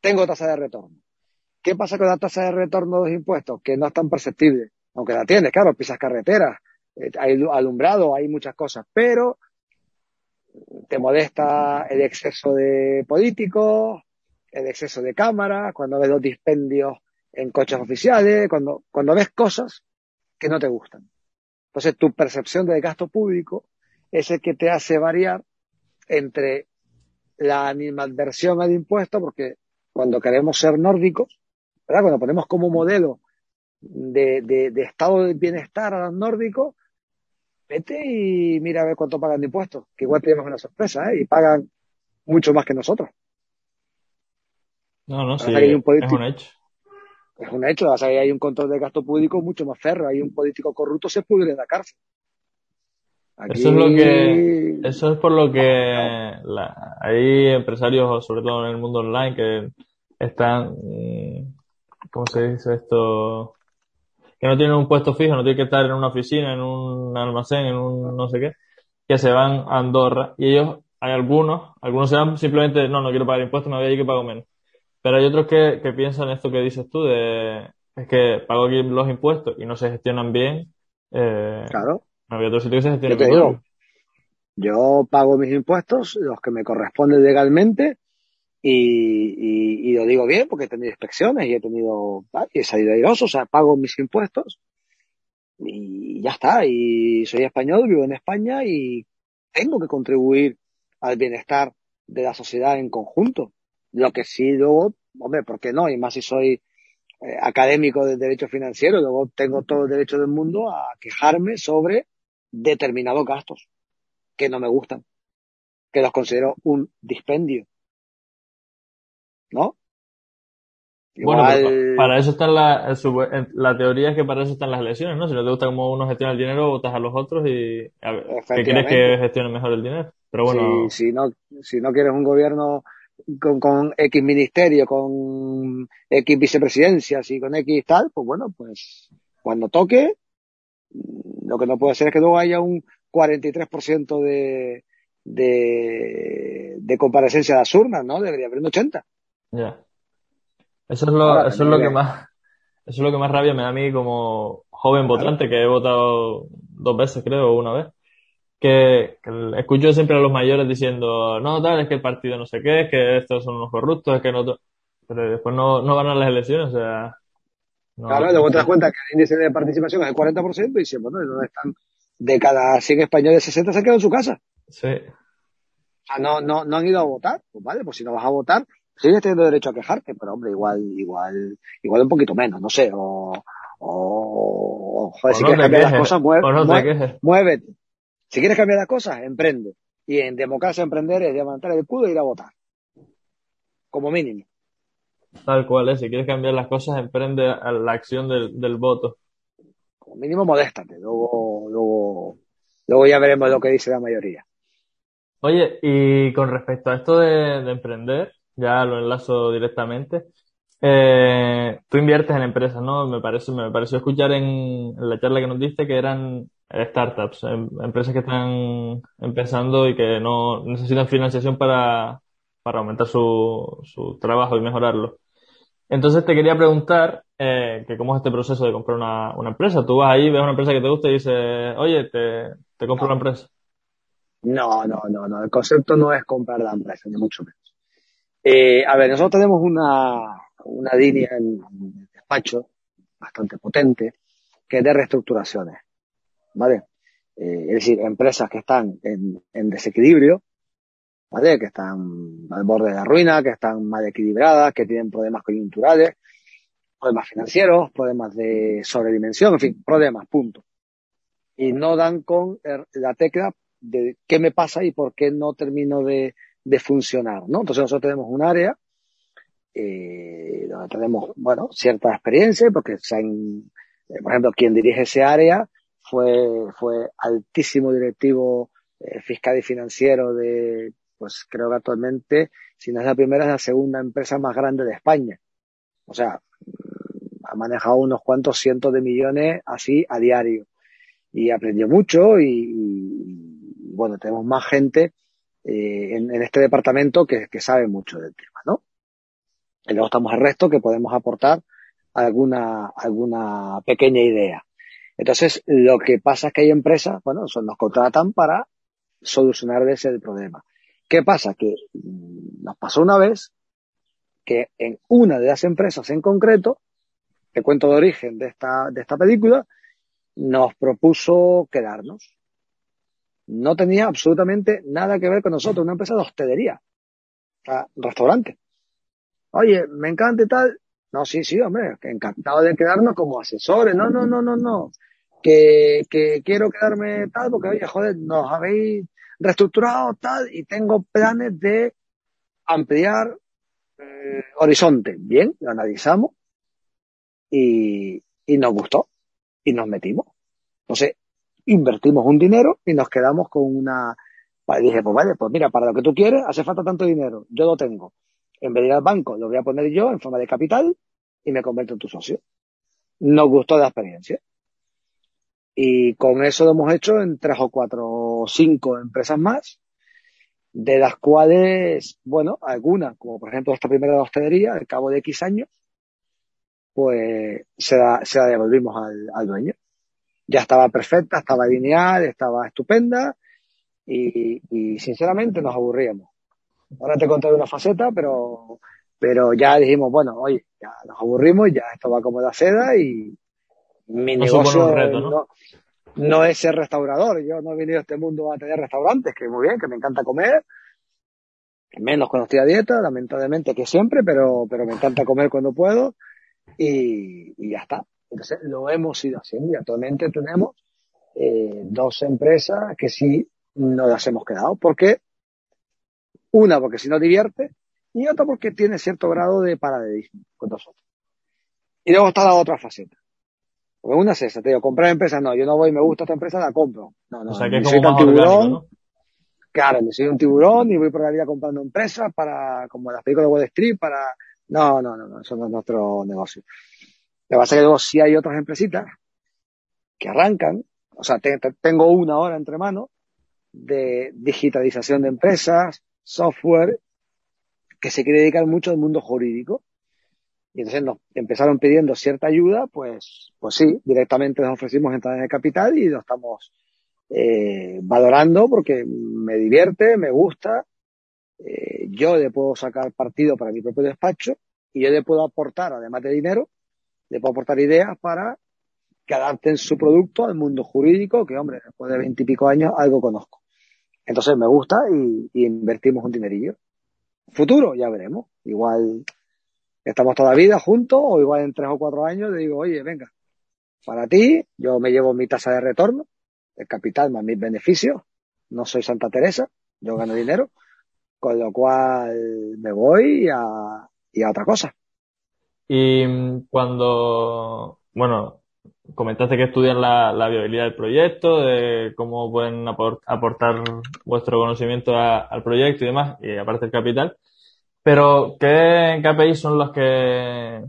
Tengo tasa de retorno. ¿Qué pasa con la tasa de retorno de los impuestos? Que no es tan perceptible aunque la tienes, claro, pisas carreteras, eh, hay alumbrado, hay muchas cosas, pero te molesta el exceso de políticos, el exceso de cámaras, cuando ves los dispendios en coches oficiales, cuando, cuando ves cosas que no te gustan. Entonces tu percepción del gasto público es el que te hace variar entre la animadversión al impuesto, porque cuando queremos ser nórdicos, ¿verdad? Cuando ponemos como modelo de, de, de estado de bienestar a los nórdicos, vete y mira a ver cuánto pagan de impuestos, que igual tenemos una sorpresa, ¿eh? Y pagan mucho más que nosotros. No, no, sí, es un hecho. Es un hecho, o sea, hay un control de gasto público mucho más ferro, hay un político corrupto se pudre en la cárcel. Eso es lo que, eso es por lo que la, hay empresarios, sobre todo en el mundo online, que están, mm, ¿cómo se dice esto? Que no tienen un puesto fijo, no tienen que estar en una oficina, en un almacén, en un no sé qué, que se van a Andorra y ellos, hay algunos, algunos se van simplemente, no, no quiero pagar impuestos, me voy a ir que pago menos. Pero hay otros que, que piensan esto que dices tú, de, es que pago aquí los impuestos y no se gestionan bien. Eh, Claro. había otro sitio que se Yo mejor. digo, yo pago mis impuestos, los que me corresponden legalmente, y, y, y lo digo bien porque he tenido inspecciones y he tenido, ah, he salido airoso, o sea, pago mis impuestos y ya está. Y soy español, vivo en España y tengo que contribuir al bienestar de la sociedad en conjunto. Lo que sí luego, hombre, ¿por qué no? Y más si soy eh, académico de derecho financiero, luego tengo todo el derecho del mundo a quejarme sobre determinados gastos que no me gustan, que los considero un dispendio. ¿No? Bueno, Igual, para eso están la, la teoría es que para eso están las elecciones, ¿no? Si no te gusta cómo uno gestiona el dinero, votas a los otros y a ver, que quieres que gestione mejor el dinero. Pero bueno, si, si no, si no quieres un gobierno con, con X ministerio, con X vicepresidencias y con X tal, pues bueno, pues cuando toque, lo que no puede ser es que luego haya un 43% de, de, de comparecencia a las urnas, ¿no? Debería haber un 80. Ya. Eso es lo, Ahora, eso es lo que más, eso es lo que más rabia me da a mí como joven votante, que he votado dos veces, creo, una vez. Que, que escucho siempre a los mayores diciendo, no, tal, es que el partido no sé qué, es que estos son unos corruptos, es que no, to-". pero después no, no ganan las elecciones, o sea, no, claro, luego te das cuenta que el índice de participación es el 40% y dices, bueno, ¿y dónde están? De cada 100 españoles, 60 se han quedado en su casa. sí. O sea, no, no, no han ido a votar. Pues vale, pues si no vas a votar, sigues teniendo derecho a quejarte, pero hombre, igual, igual, igual un poquito menos, no sé, o, o, joder, O si no quieres cambiar las quejes, cosas, mueve, no mueve- muévete. Si quieres cambiar las cosas, emprende. Y en democracia emprender es levantar el culo e ir a votar, como mínimo. Tal cual es, si quieres cambiar las cosas, emprende a la acción del, del voto. Como mínimo modéstate. Luego, luego, luego ya veremos lo que dice la mayoría. Oye, y con respecto a esto de, de emprender, ya lo enlazo directamente. Eh, tú inviertes en empresas, ¿no? Me parece, me pareció escuchar en, en la charla que nos diste que eran startups, em- empresas que están empezando y que no necesitan financiación para, para aumentar su, su trabajo y mejorarlo. Entonces te quería preguntar eh, que cómo es este proceso de comprar una, una empresa. Tú vas ahí, ves una empresa que te gusta y dices, oye, te, te compro una empresa. no, no, no, no. El concepto no es comprar la empresa, ni mucho menos. Eh, a ver, nosotros tenemos una, una línea en el despacho bastante potente que es de reestructuraciones, ¿vale? Eh, es decir, empresas que están en, en desequilibrio, ¿vale? Que están al borde de la ruina, que están mal equilibradas, que tienen problemas coyunturales, problemas financieros, problemas de sobredimensión, en fin, problemas, punto. Y no dan con el- la tecla de qué me pasa y por qué no termino de, de funcionar, ¿no? Entonces nosotros tenemos un área eh, donde tenemos, bueno, cierta experiencia, porque se han, eh, por ejemplo, quien dirige ese área fue, fue altísimo directivo eh, fiscal y financiero de, pues creo que actualmente, si no es la primera, es la segunda empresa más grande de España. O sea, mm, ha manejado unos cuantos cientos de millones así a diario. Y aprendió mucho y, bueno, tenemos más gente eh, en, este departamento que, que sabe mucho del tema, ¿no? Y luego estamos el resto que podemos aportar alguna, alguna pequeña idea. Entonces, lo que pasa es que hay empresas, bueno, son, nos contratan para solucionar ese problema. ¿Qué pasa? Que mm, nos pasó una vez que en una de las empresas en concreto, te cuento de origen de esta, de esta película, nos propuso quedarnos. No tenía absolutamente nada que ver con nosotros, una empresa de hostelería, restaurante. Oye, me encanta y tal. No, sí, sí, hombre, encantado de quedarnos como asesores. No, no, no, no, no. Que, que quiero quedarme tal, porque oye, joder, nos habéis reestructurado tal y tengo planes de ampliar eh, horizonte. Bien, lo analizamos y, y nos gustó y nos metimos. Entonces, invertimos un dinero y nos quedamos con una... Dije, pues vale, pues mira, para lo que tú quieres hace falta tanto dinero, yo lo tengo. En vez de ir al banco, lo voy a poner yo en forma de capital y me convierto en tu socio. Nos gustó la experiencia. Y con eso lo hemos hecho en tres o cuatro o cinco empresas más, de las cuales, bueno, algunas, como por ejemplo esta primera de hostelería, al cabo de X años, pues se la, se la devolvimos al dueño. Ya estaba perfecta, estaba lineal, estaba estupenda y, y sinceramente nos aburríamos. Ahora te contaré una faceta, pero, pero ya dijimos, bueno, oye, ya nos aburrimos, ya esto va como la seda y mi No negocio reto, ¿no? no, no es ser restaurador. Yo no he venido a este mundo a tener restaurantes, que muy bien, que me encanta comer, menos cuando estoy a dieta, lamentablemente que siempre, pero, pero me encanta comer cuando puedo y, y ya está. Entonces lo hemos ido haciendo y actualmente tenemos eh, dos empresas que sí nos las hemos quedado. ¿Por qué? Una, porque si no divierte y otra porque tiene cierto grado de paralelismo con nosotros. Y luego está la otra faceta. Porque una es esa, te digo, comprar empresas, no, yo no voy, me gusta esta empresa, la compro. No, no, O sea que soy orgánico, tiburón, ¿no? Claro, ni soy un tiburón y voy por la vida comprando empresas para, como las películas de Wall Street, para, no, no, no, no, eso no es nuestro negocio. Lo que pasa es que luego sí hay otras empresitas que arrancan, o sea, te- te- tengo una hora entre manos de digitalización de empresas, software, que se quiere dedicar mucho al mundo jurídico. Y entonces nos empezaron pidiendo cierta ayuda, pues, pues sí, directamente les ofrecimos entradas de capital y lo estamos eh, valorando porque me divierte, me gusta, eh, yo le puedo sacar partido para mi propio despacho y yo le puedo aportar, además de dinero, le puedo aportar ideas para que adapten su producto al mundo jurídico, que hombre, después de veintipico años algo conozco. Entonces me gusta y, invertimos un dinerillo. Futuro, ya veremos. Igual estamos toda la vida juntos o igual en tres o cuatro años le digo, oye, venga, para ti, yo me llevo mi tasa de retorno, el capital más mis beneficios, no soy Santa Teresa, yo gano dinero, con lo cual me voy a, y a otra cosa. Y mm, cuando, bueno, comentaste que estudian la, viabilidad del proyecto, de cómo pueden apor- aportar vuestro conocimiento al proyecto y demás, y aparte el capital. Pero, ¿qué KPIs son los que,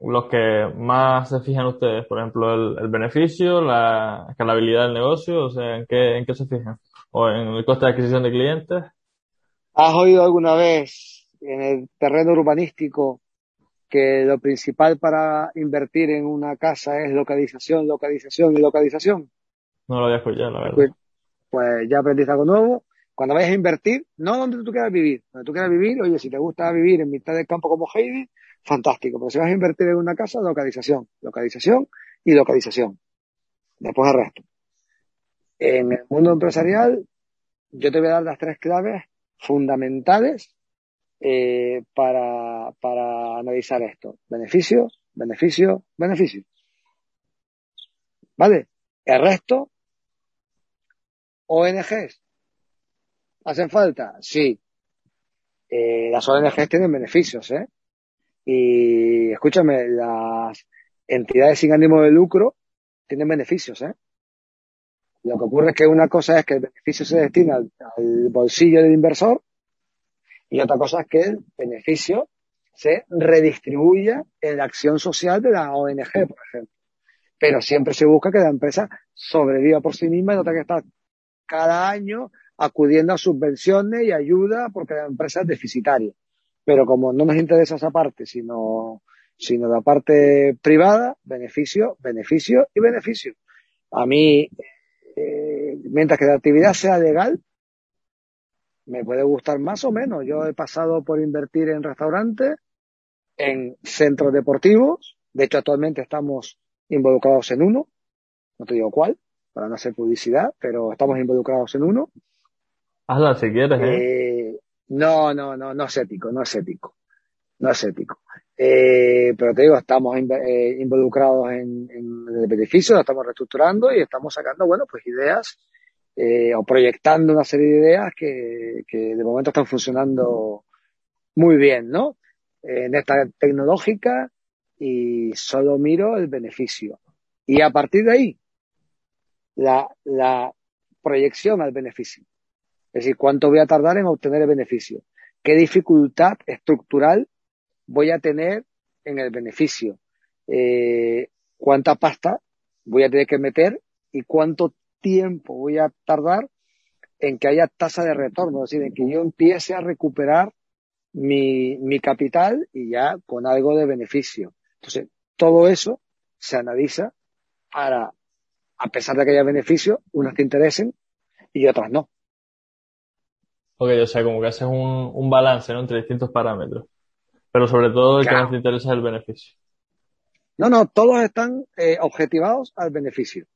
los que más se fijan ustedes? Por ejemplo, el, el beneficio, la escalabilidad del negocio, o sea, ¿en qué, en qué se fijan? ¿O en el coste de adquisición de clientes? ¿Has oído alguna vez en el terreno urbanístico que lo principal para invertir en una casa es localización, localización y localización? No lo había escuchado, la verdad. Pues, pues ya aprendiste algo nuevo. Cuando vayas a invertir, no donde tú quieras vivir, donde tú quieras vivir, oye, si te gusta vivir en mitad del campo como Heidi, fantástico. Pero si vas a invertir en una casa, localización, localización y localización. Después el resto. En el mundo empresarial, yo te voy a dar las tres claves fundamentales eh, para, para analizar esto. Beneficios, beneficios, beneficios. ¿Vale? El resto, ONGs. ¿Hacen falta? Sí. Eh, las ONGs tienen beneficios, ¿eh? Y escúchame, las entidades sin ánimo de lucro tienen beneficios, ¿eh? Lo que ocurre es que una cosa es que el beneficio se destina al, al bolsillo del inversor y otra cosa es que el beneficio se redistribuya en la acción social de la ONG, por ejemplo. Pero siempre se busca que la empresa sobreviva por sí misma y no tenga que estar cada año acudiendo a subvenciones y ayuda porque la empresa es deficitaria. Pero como no nos interesa esa parte, sino, sino la parte privada, beneficio, beneficio y beneficio. A mí, eh, mientras que la actividad sea legal, me puede gustar más o menos. Yo he pasado por invertir en restaurantes, en centros deportivos. De hecho, actualmente estamos involucrados en uno. No te digo cuál, para no hacer publicidad, pero estamos involucrados en uno. Hazla si quieres, ¿eh? Eh, no, no, no, no es ético, no es ético. No es ético. Eh, pero te digo, estamos eh, involucrados en, en el beneficio, lo estamos reestructurando y estamos sacando, bueno, pues ideas eh, o proyectando una serie de ideas que, que de momento están funcionando muy bien, ¿no? En esta tecnológica y solo miro el beneficio. Y a partir de ahí, la, la proyección al beneficio. Es decir, cuánto voy a tardar en obtener el beneficio. ¿Qué dificultad estructural voy a tener en el beneficio? Eh, ¿Cuánta pasta voy a tener que meter y cuánto tiempo voy a tardar en que haya tasa de retorno? Es decir, en que yo empiece a recuperar mi, mi capital y ya con algo de beneficio. Entonces, todo eso se analiza para, a pesar de que haya beneficios, unas te interesen y otras no. Ok, o sea, como que haces un, un balance ¿no? entre distintos parámetros. Pero sobre todo el que más te interesa es el beneficio. No, no, todos están eh, objetivados al beneficio.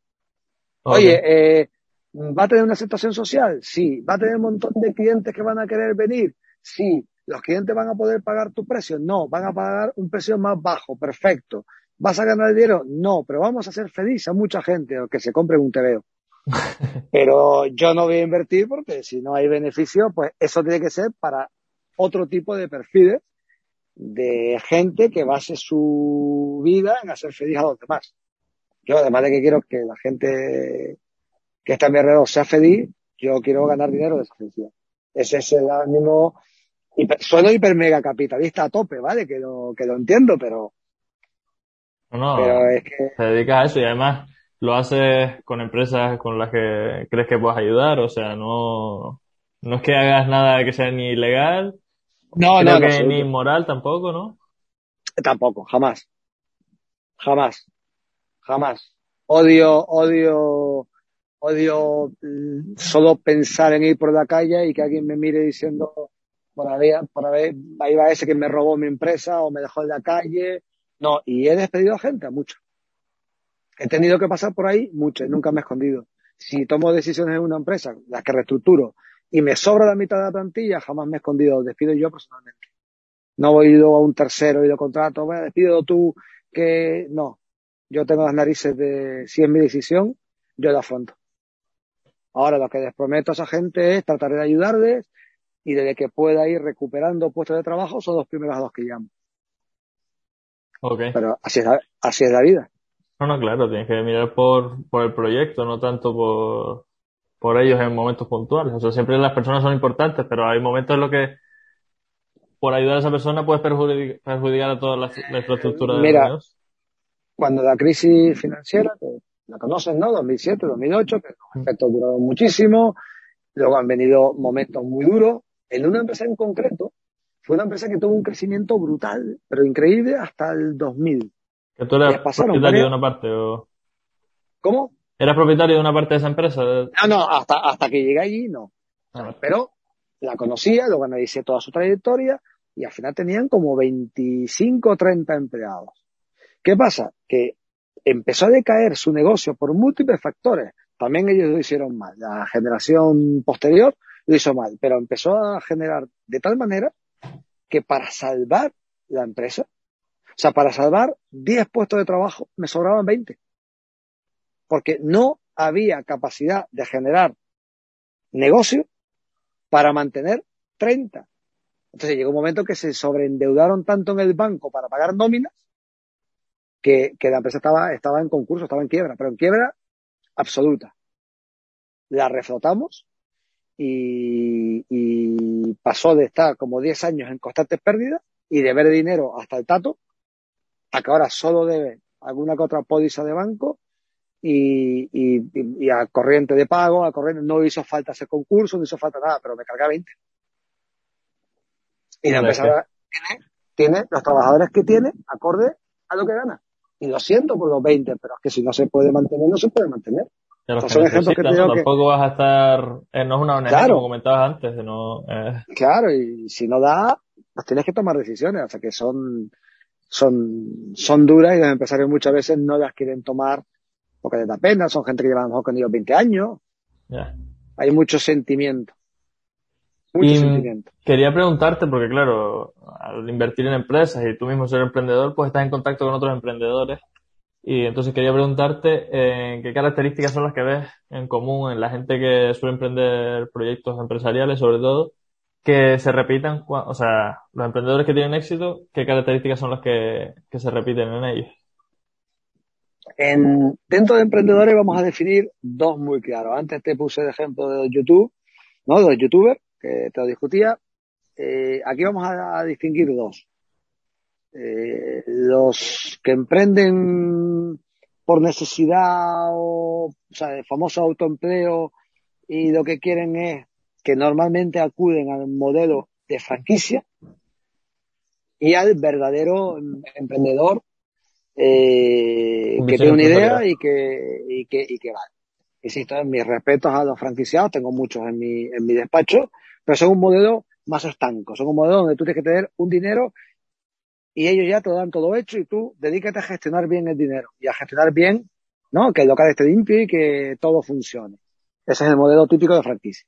Oye, eh, ¿va a tener una aceptación social? Sí. ¿Va a tener un montón de clientes que van a querer venir? Sí. ¿Los clientes van a poder pagar tu precio? No, van a pagar un precio más bajo, perfecto. ¿Vas a ganar dinero? No, pero vamos a hacer feliz a mucha gente que se compre un TVO. Pero yo no voy a invertir porque si no hay beneficio, pues eso tiene que ser para otro tipo de perfiles de gente que base su vida en hacer feliz a los demás. Yo, además de que quiero que la gente que está a mi alrededor sea feliz, yo quiero ganar dinero de esa felicidad. Ese es el ánimo. Sueno hiper mega capitalista a tope, ¿vale? Que lo, que lo entiendo, pero. No, pero es que. Se dedica a eso y además lo haces con empresas con las que crees que puedas ayudar, o sea, no, no es que hagas nada que sea ni ilegal, no, no, que ni inmoral tampoco, ¿no? Tampoco, jamás. Jamás. Jamás. Odio, odio, odio mm, solo pensar en ir por la calle y que alguien me mire diciendo, por ahí, por ahí, ahí va ese que me robó mi empresa o me dejó en la calle. No, y he despedido a gente, mucho. He tenido que pasar por ahí mucho nunca me he escondido. Si tomo decisiones en una empresa, las que reestructuro, y me sobra la mitad de la plantilla, jamás me he escondido, despido yo personalmente. No voy a un tercero y de contrato, bueno, despido tú, que no. Yo tengo las narices de, si es mi decisión, yo la afronto. Ahora lo que les prometo a esa gente es tratar de ayudarles y desde que pueda ir recuperando puestos de trabajo son los primeros a los que llamo. Okay. Pero así es, la, así es la vida. No, no, claro, tienes que mirar por, por el proyecto, no tanto por, por ellos en momentos puntuales. O sea, siempre las personas son importantes, pero hay momentos en los que por ayudar a esa persona puedes perjudicar, a toda la, infraestructura de Mira, cuando la crisis financiera, la conocen, ¿no? 2007, 2008, que los efectos duraron muchísimo, luego han venido momentos muy duros. En una empresa en concreto, fue una empresa que tuvo un crecimiento brutal, pero increíble hasta el 2000. ¿Que tú eras propietario de una parte o...? ¿Cómo? ¿Eras propietario de una parte de esa empresa? No, no, hasta, hasta que llegué allí no. Ah. Pero la conocía, luego analicé toda su trayectoria y al final tenían como 25 o 30 empleados. ¿Qué pasa? Que empezó a decaer su negocio por múltiples factores. También ellos lo hicieron mal. La generación posterior lo hizo mal, pero empezó a generar de tal manera que para salvar la empresa o sea, para salvar 10 puestos de trabajo me sobraban 20. Porque no había capacidad de generar negocio para mantener 30. Entonces llegó un momento que se sobreendeudaron tanto en el banco para pagar nóminas que, que la empresa estaba, estaba en concurso, estaba en quiebra, pero en quiebra absoluta. La reflotamos y, y pasó de estar como 10 años en constantes pérdidas y de ver dinero hasta el tato a que ahora solo debe alguna que otra póliza de banco y, y, a corriente de pago, a corriente, no hizo falta ese concurso, no hizo falta nada, pero me carga 20. Y la empresa tiene, tiene los trabajadores que tiene acorde a lo que gana. Y lo siento por los 20, pero es que si no se puede mantener, no se puede mantener. que Tampoco vas a estar, eh, no es una ONG como comentabas antes, no, eh. Claro, y si no da, pues tienes que tomar decisiones, o sea que son, son, son duras y los empresarios muchas veces no las quieren tomar porque les da pena, son gente que lleva a lo mejor con ellos 20 años. Hay mucho sentimiento. Mucho sentimiento. Quería preguntarte, porque claro, al invertir en empresas y tú mismo ser emprendedor, pues estás en contacto con otros emprendedores. Y entonces quería preguntarte eh, qué características son las que ves en común en la gente que suele emprender proyectos empresariales, sobre todo, que se repitan, o sea, los emprendedores que tienen éxito, ¿qué características son las que, se repiten en ellos? En, dentro de emprendedores vamos a definir dos muy claros. Antes te puse el ejemplo de YouTube, ¿no? De los youtubers, que te lo discutía. Eh, aquí vamos a, distinguir dos. Eh, los que emprenden por necesidad o, o sea, el famoso autoempleo y lo que quieren es que normalmente acuden al modelo de franquicia y al verdadero emprendedor eh, que tiene una idea y que, y que, y que vale. Insisto, mis respetos a los franquiciados, tengo muchos en mi, en mi despacho, pero son un modelo más estanco, son un modelo donde tú tienes que tener un dinero y ellos ya te dan todo hecho y tú dedícate a gestionar bien el dinero y a gestionar bien, ¿no? Que el local esté limpio y que todo funcione. Ese es el modelo típico de franquicia.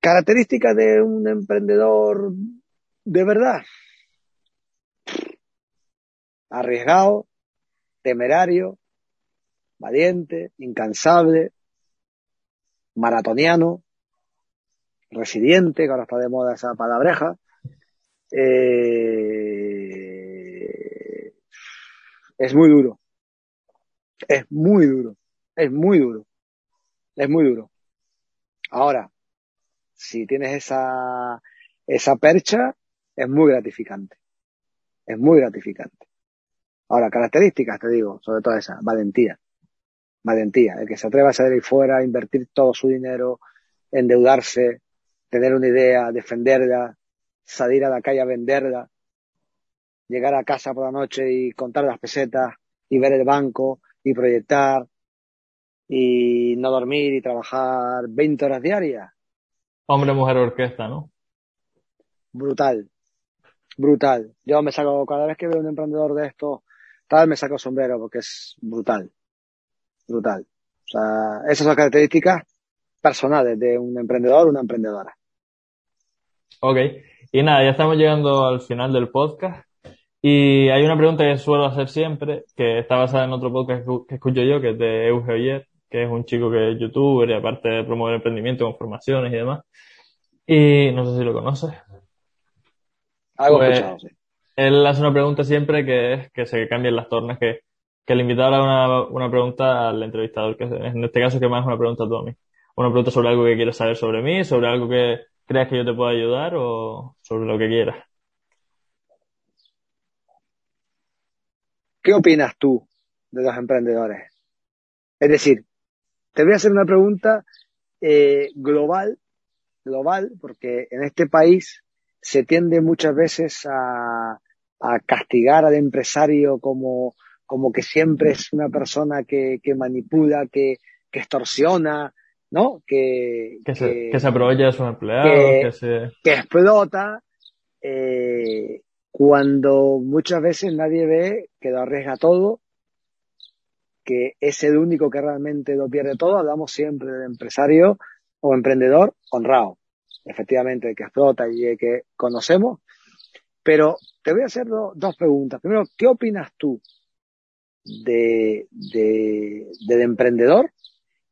Características de un emprendedor de verdad. Arriesgado, temerario, valiente, incansable, maratoniano, resiliente, que ahora está de moda esa palabreja. Eh, es muy duro. Es muy duro. Es muy duro. Es muy duro. Ahora, si tienes esa, esa percha, es muy gratificante. Es muy gratificante. Ahora, características, te digo, sobre todo esa, valentía. Valentía. El que se atreva a salir fuera, invertir todo su dinero, endeudarse, tener una idea, defenderla, salir a la calle a venderla, llegar a casa por la noche y contar las pesetas y ver el banco y proyectar y no dormir y trabajar 20 horas diarias. Hombre, mujer, orquesta, ¿no? Brutal. Brutal. Yo me saco, cada vez que veo un emprendedor de esto, tal, me saco sombrero porque es brutal. Brutal. O sea, esas son características personales de un emprendedor o una emprendedora. Ok. Y nada, ya estamos llegando al final del podcast. Y hay una pregunta que suelo hacer siempre, que está basada en otro podcast que escucho yo, que es de Euge que es un chico que es youtuber y aparte de promover emprendimiento con formaciones y demás. Y no sé si lo conoces. Algo pues, sí. Él hace una pregunta siempre que es que se cambien las tornas, que, que el invitado haga una, una pregunta al entrevistador, que en este caso que más es una pregunta a Tommy. Una pregunta sobre algo que quieres saber sobre mí, sobre algo que creas que yo te pueda ayudar o sobre lo que quieras. ¿Qué opinas tú de los emprendedores? Es decir, te voy a hacer una pregunta eh, global, global, porque en este país se tiende muchas veces a, castigar al empresario como, como que siempre es una persona que, manipula, que, extorsiona, ¿no? Que, que, se, aprovecha de sus empleados, que, se... que explota, eh, cuando muchas veces nadie ve que lo arriesga todo que es el único que realmente lo pierde todo. Hablamos siempre del empresario o emprendedor honrado, efectivamente, que explota y que conocemos. Pero te voy a hacer dos preguntas. Primero, ¿qué opinas tú de, del emprendedor?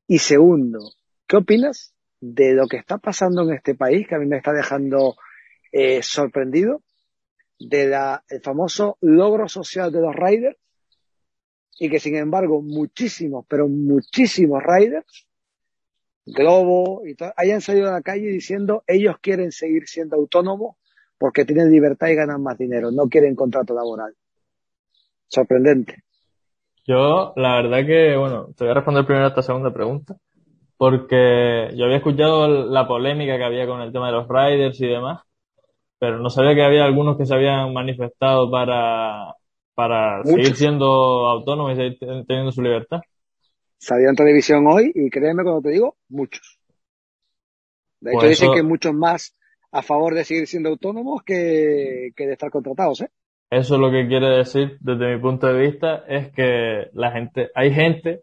Y segundo, ¿qué opinas de lo que está pasando en este país, que a mí me está dejando eh, sorprendido, del famoso logro social de los riders, y que sin embargo muchísimos, pero muchísimos riders, Globo y todo, hayan salido a la calle diciendo ellos quieren seguir siendo autónomos porque tienen libertad y ganan más dinero, no quieren contrato laboral. Sorprendente. Yo, la verdad que, bueno, te voy a responder primero a esta segunda pregunta, porque yo había escuchado la polémica que había con el tema de los riders y demás, pero no sabía que había algunos que se habían manifestado para para seguir siendo autónomo y seguir teniendo su libertad. Salió en televisión hoy y créeme cuando te digo, muchos. De hecho, pues dicen que muchos más a favor de seguir siendo autónomos que, que de estar contratados, ¿eh? Eso lo que quiere decir, desde mi punto de vista, es que la gente, hay gente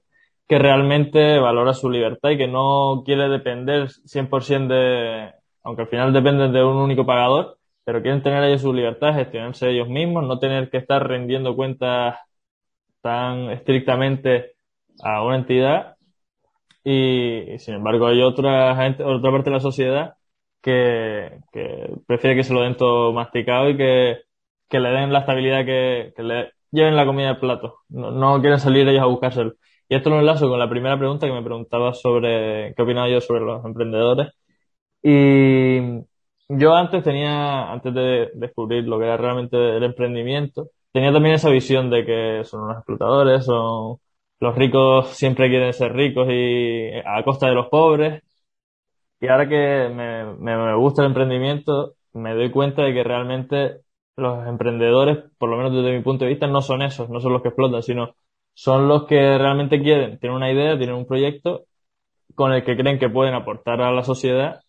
que realmente valora su libertad y que no quiere depender 100% de, aunque al final dependen de un único pagador, pero quieren tener ellos su libertad, gestionarse ellos mismos, no tener que estar rendiendo cuentas tan estrictamente a una entidad y, sin embargo hay otra gente, otra parte de la sociedad que, prefiere que se lo den todo masticado y que, que le den la estabilidad que, que le, lleven la comida al plato, no, no quieren salir ellos a buscárselo. Y esto lo enlazo con la primera pregunta que me preguntaba sobre qué opinaba yo sobre los emprendedores. Y yo antes tenía, antes de descubrir lo que era realmente el emprendimiento, tenía también esa visión de que son unos explotadores, son los ricos siempre quieren ser ricos y a costa de los pobres. Y ahora que me, me, gusta el emprendimiento, me doy cuenta de que realmente los emprendedores, por lo menos desde mi punto de vista, no son esos, no son los que explotan, sino son los que realmente quieren, tienen una idea, tienen un proyecto con el que creen que pueden aportar a la sociedad,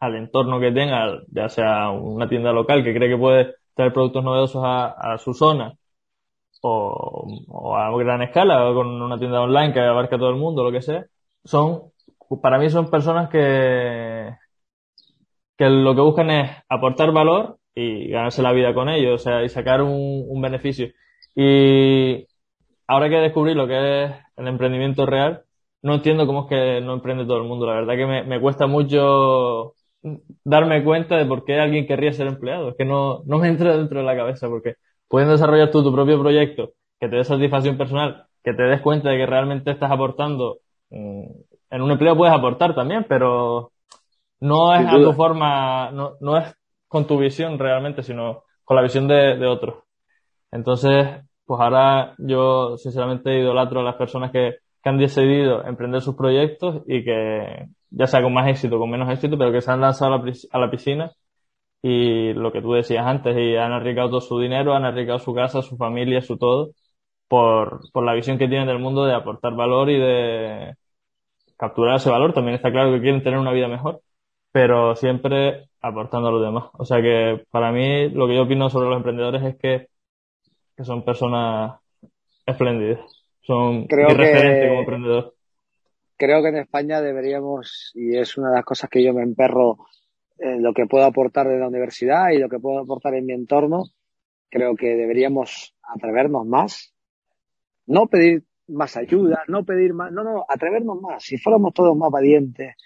al entorno que tenga, ya sea una tienda local que cree que puede traer productos novedosos a, su zona, o, a gran escala, o con una tienda online que abarca a todo el mundo, lo que sea, son, para mí son personas que, que lo que buscan es aportar valor y ganarse la vida con ello, o sea, y sacar un, un beneficio. Y ahora que descubrí lo que es el emprendimiento real, no entiendo cómo es que no emprende todo el mundo. La verdad que me, me cuesta mucho darme cuenta de por qué alguien querría ser empleado. Es que no, no me entra dentro de la cabeza porque pueden desarrollar tú tu propio proyecto que te dé satisfacción personal, que te des cuenta de que realmente estás aportando. Mm, en un empleo puedes aportar también, pero no es a tu forma, no, no es con tu visión realmente, sino con la visión de, de otros. Entonces, pues ahora yo sinceramente idolatro a las personas que, que han decidido emprender sus proyectos y que, ya sea con más éxito con menos éxito, pero que se han lanzado a la, piscina y lo que tú decías antes, y han arriesgado todo su dinero, han arriesgado su casa, su familia, su todo, por, por la visión que tienen del mundo de aportar valor y de capturar ese valor. También está claro que quieren tener una vida mejor, pero siempre aportando a los demás. O sea que para mí lo que yo opino sobre los emprendedores es que, que son personas espléndidas. Son Creo referentes como emprendedores creo que en España deberíamos, y es una de las cosas que yo me emperro en lo que puedo aportar de la universidad y lo que puedo aportar en mi entorno, creo que deberíamos atrevernos más, no pedir más ayuda, no pedir más, no, no, atrevernos más. Si fuéramos todos más valientes,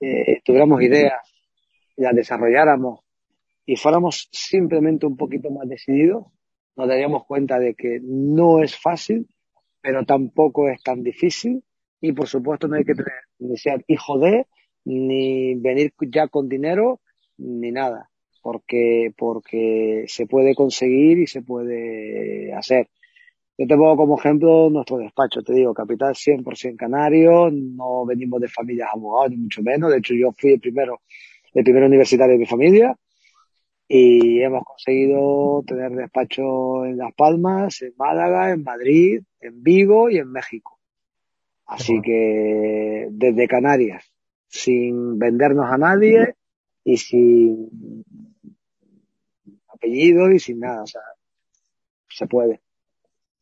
eh, tuviéramos ideas, las desarrolláramos y fuéramos simplemente un poquito más decididos, nos daríamos cuenta de que no es fácil, pero tampoco es tan difícil. Y por supuesto no hay que tener, ni ser hijo de, ni venir ya con dinero, ni nada, porque, porque se puede conseguir y se puede hacer. Yo te pongo como ejemplo nuestro despacho, te digo, capital 100% canario, no venimos de familias abogados, ni mucho menos, de hecho yo fui el primero, el primer universitario de mi familia, y hemos conseguido tener despacho en Las Palmas, en Málaga, en Madrid, en Vigo y en México. Así que desde Canarias, sin vendernos a nadie y sin apellido y sin nada, o sea, se puede.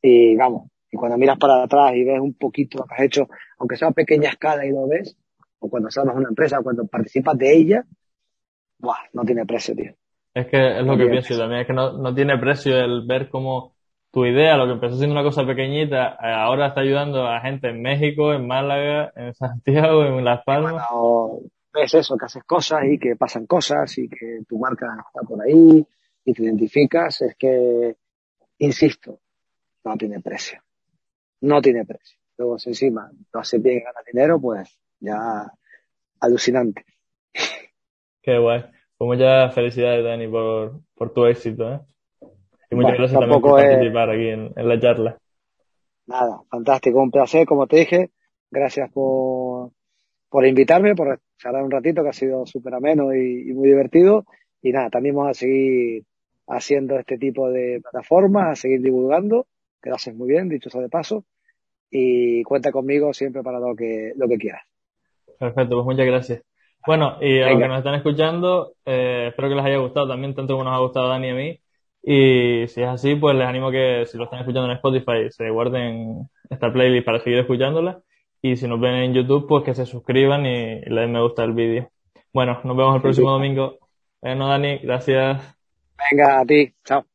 Y vamos, y cuando miras para atrás y ves un poquito lo que has hecho, aunque sea a pequeña escala y lo ves, o cuando sabes una empresa, o cuando participas de ella, ¡buah! no tiene precio, tío. Es que es lo que pienso también, es que no, no tiene precio el ver cómo tu idea, lo que empezó siendo una cosa pequeñita, eh, ahora está ayudando a gente en México, en Málaga, en Santiago, en Las Palmas. ves eso, que haces cosas y que pasan cosas y que tu marca está por ahí y te identificas, es que, insisto, no tiene precio. No tiene precio. Luego, si encima lo hace bien y gana dinero, pues ya alucinante. Qué guay. Pues muchas felicidades, Dani, por, por tu éxito, ¿eh? Y muchas gracias también por participar aquí en, la charla. Nada, fantástico, un placer, como te dije. Gracias por, por invitarme, por charlar un ratito, que ha sido súper ameno y, muy divertido. Y nada, también vamos a seguir haciendo este tipo de plataformas, a seguir divulgando, que lo haces muy bien, dicho eso de paso. Y cuenta conmigo siempre para lo que, lo que quieras. Perfecto, pues muchas gracias. Bueno, y a los que nos están escuchando, eh, espero que les haya gustado también, tanto como nos ha gustado a Dani y a mí. Y si es así, pues les animo que si lo están escuchando en Spotify, se guarden esta playlist para seguir escuchándola. Y si nos ven en YouTube, pues que se suscriban y le den me gusta al vídeo. Bueno, nos vemos el próximo domingo. Bueno, Dani, gracias. Venga, a ti. Chao.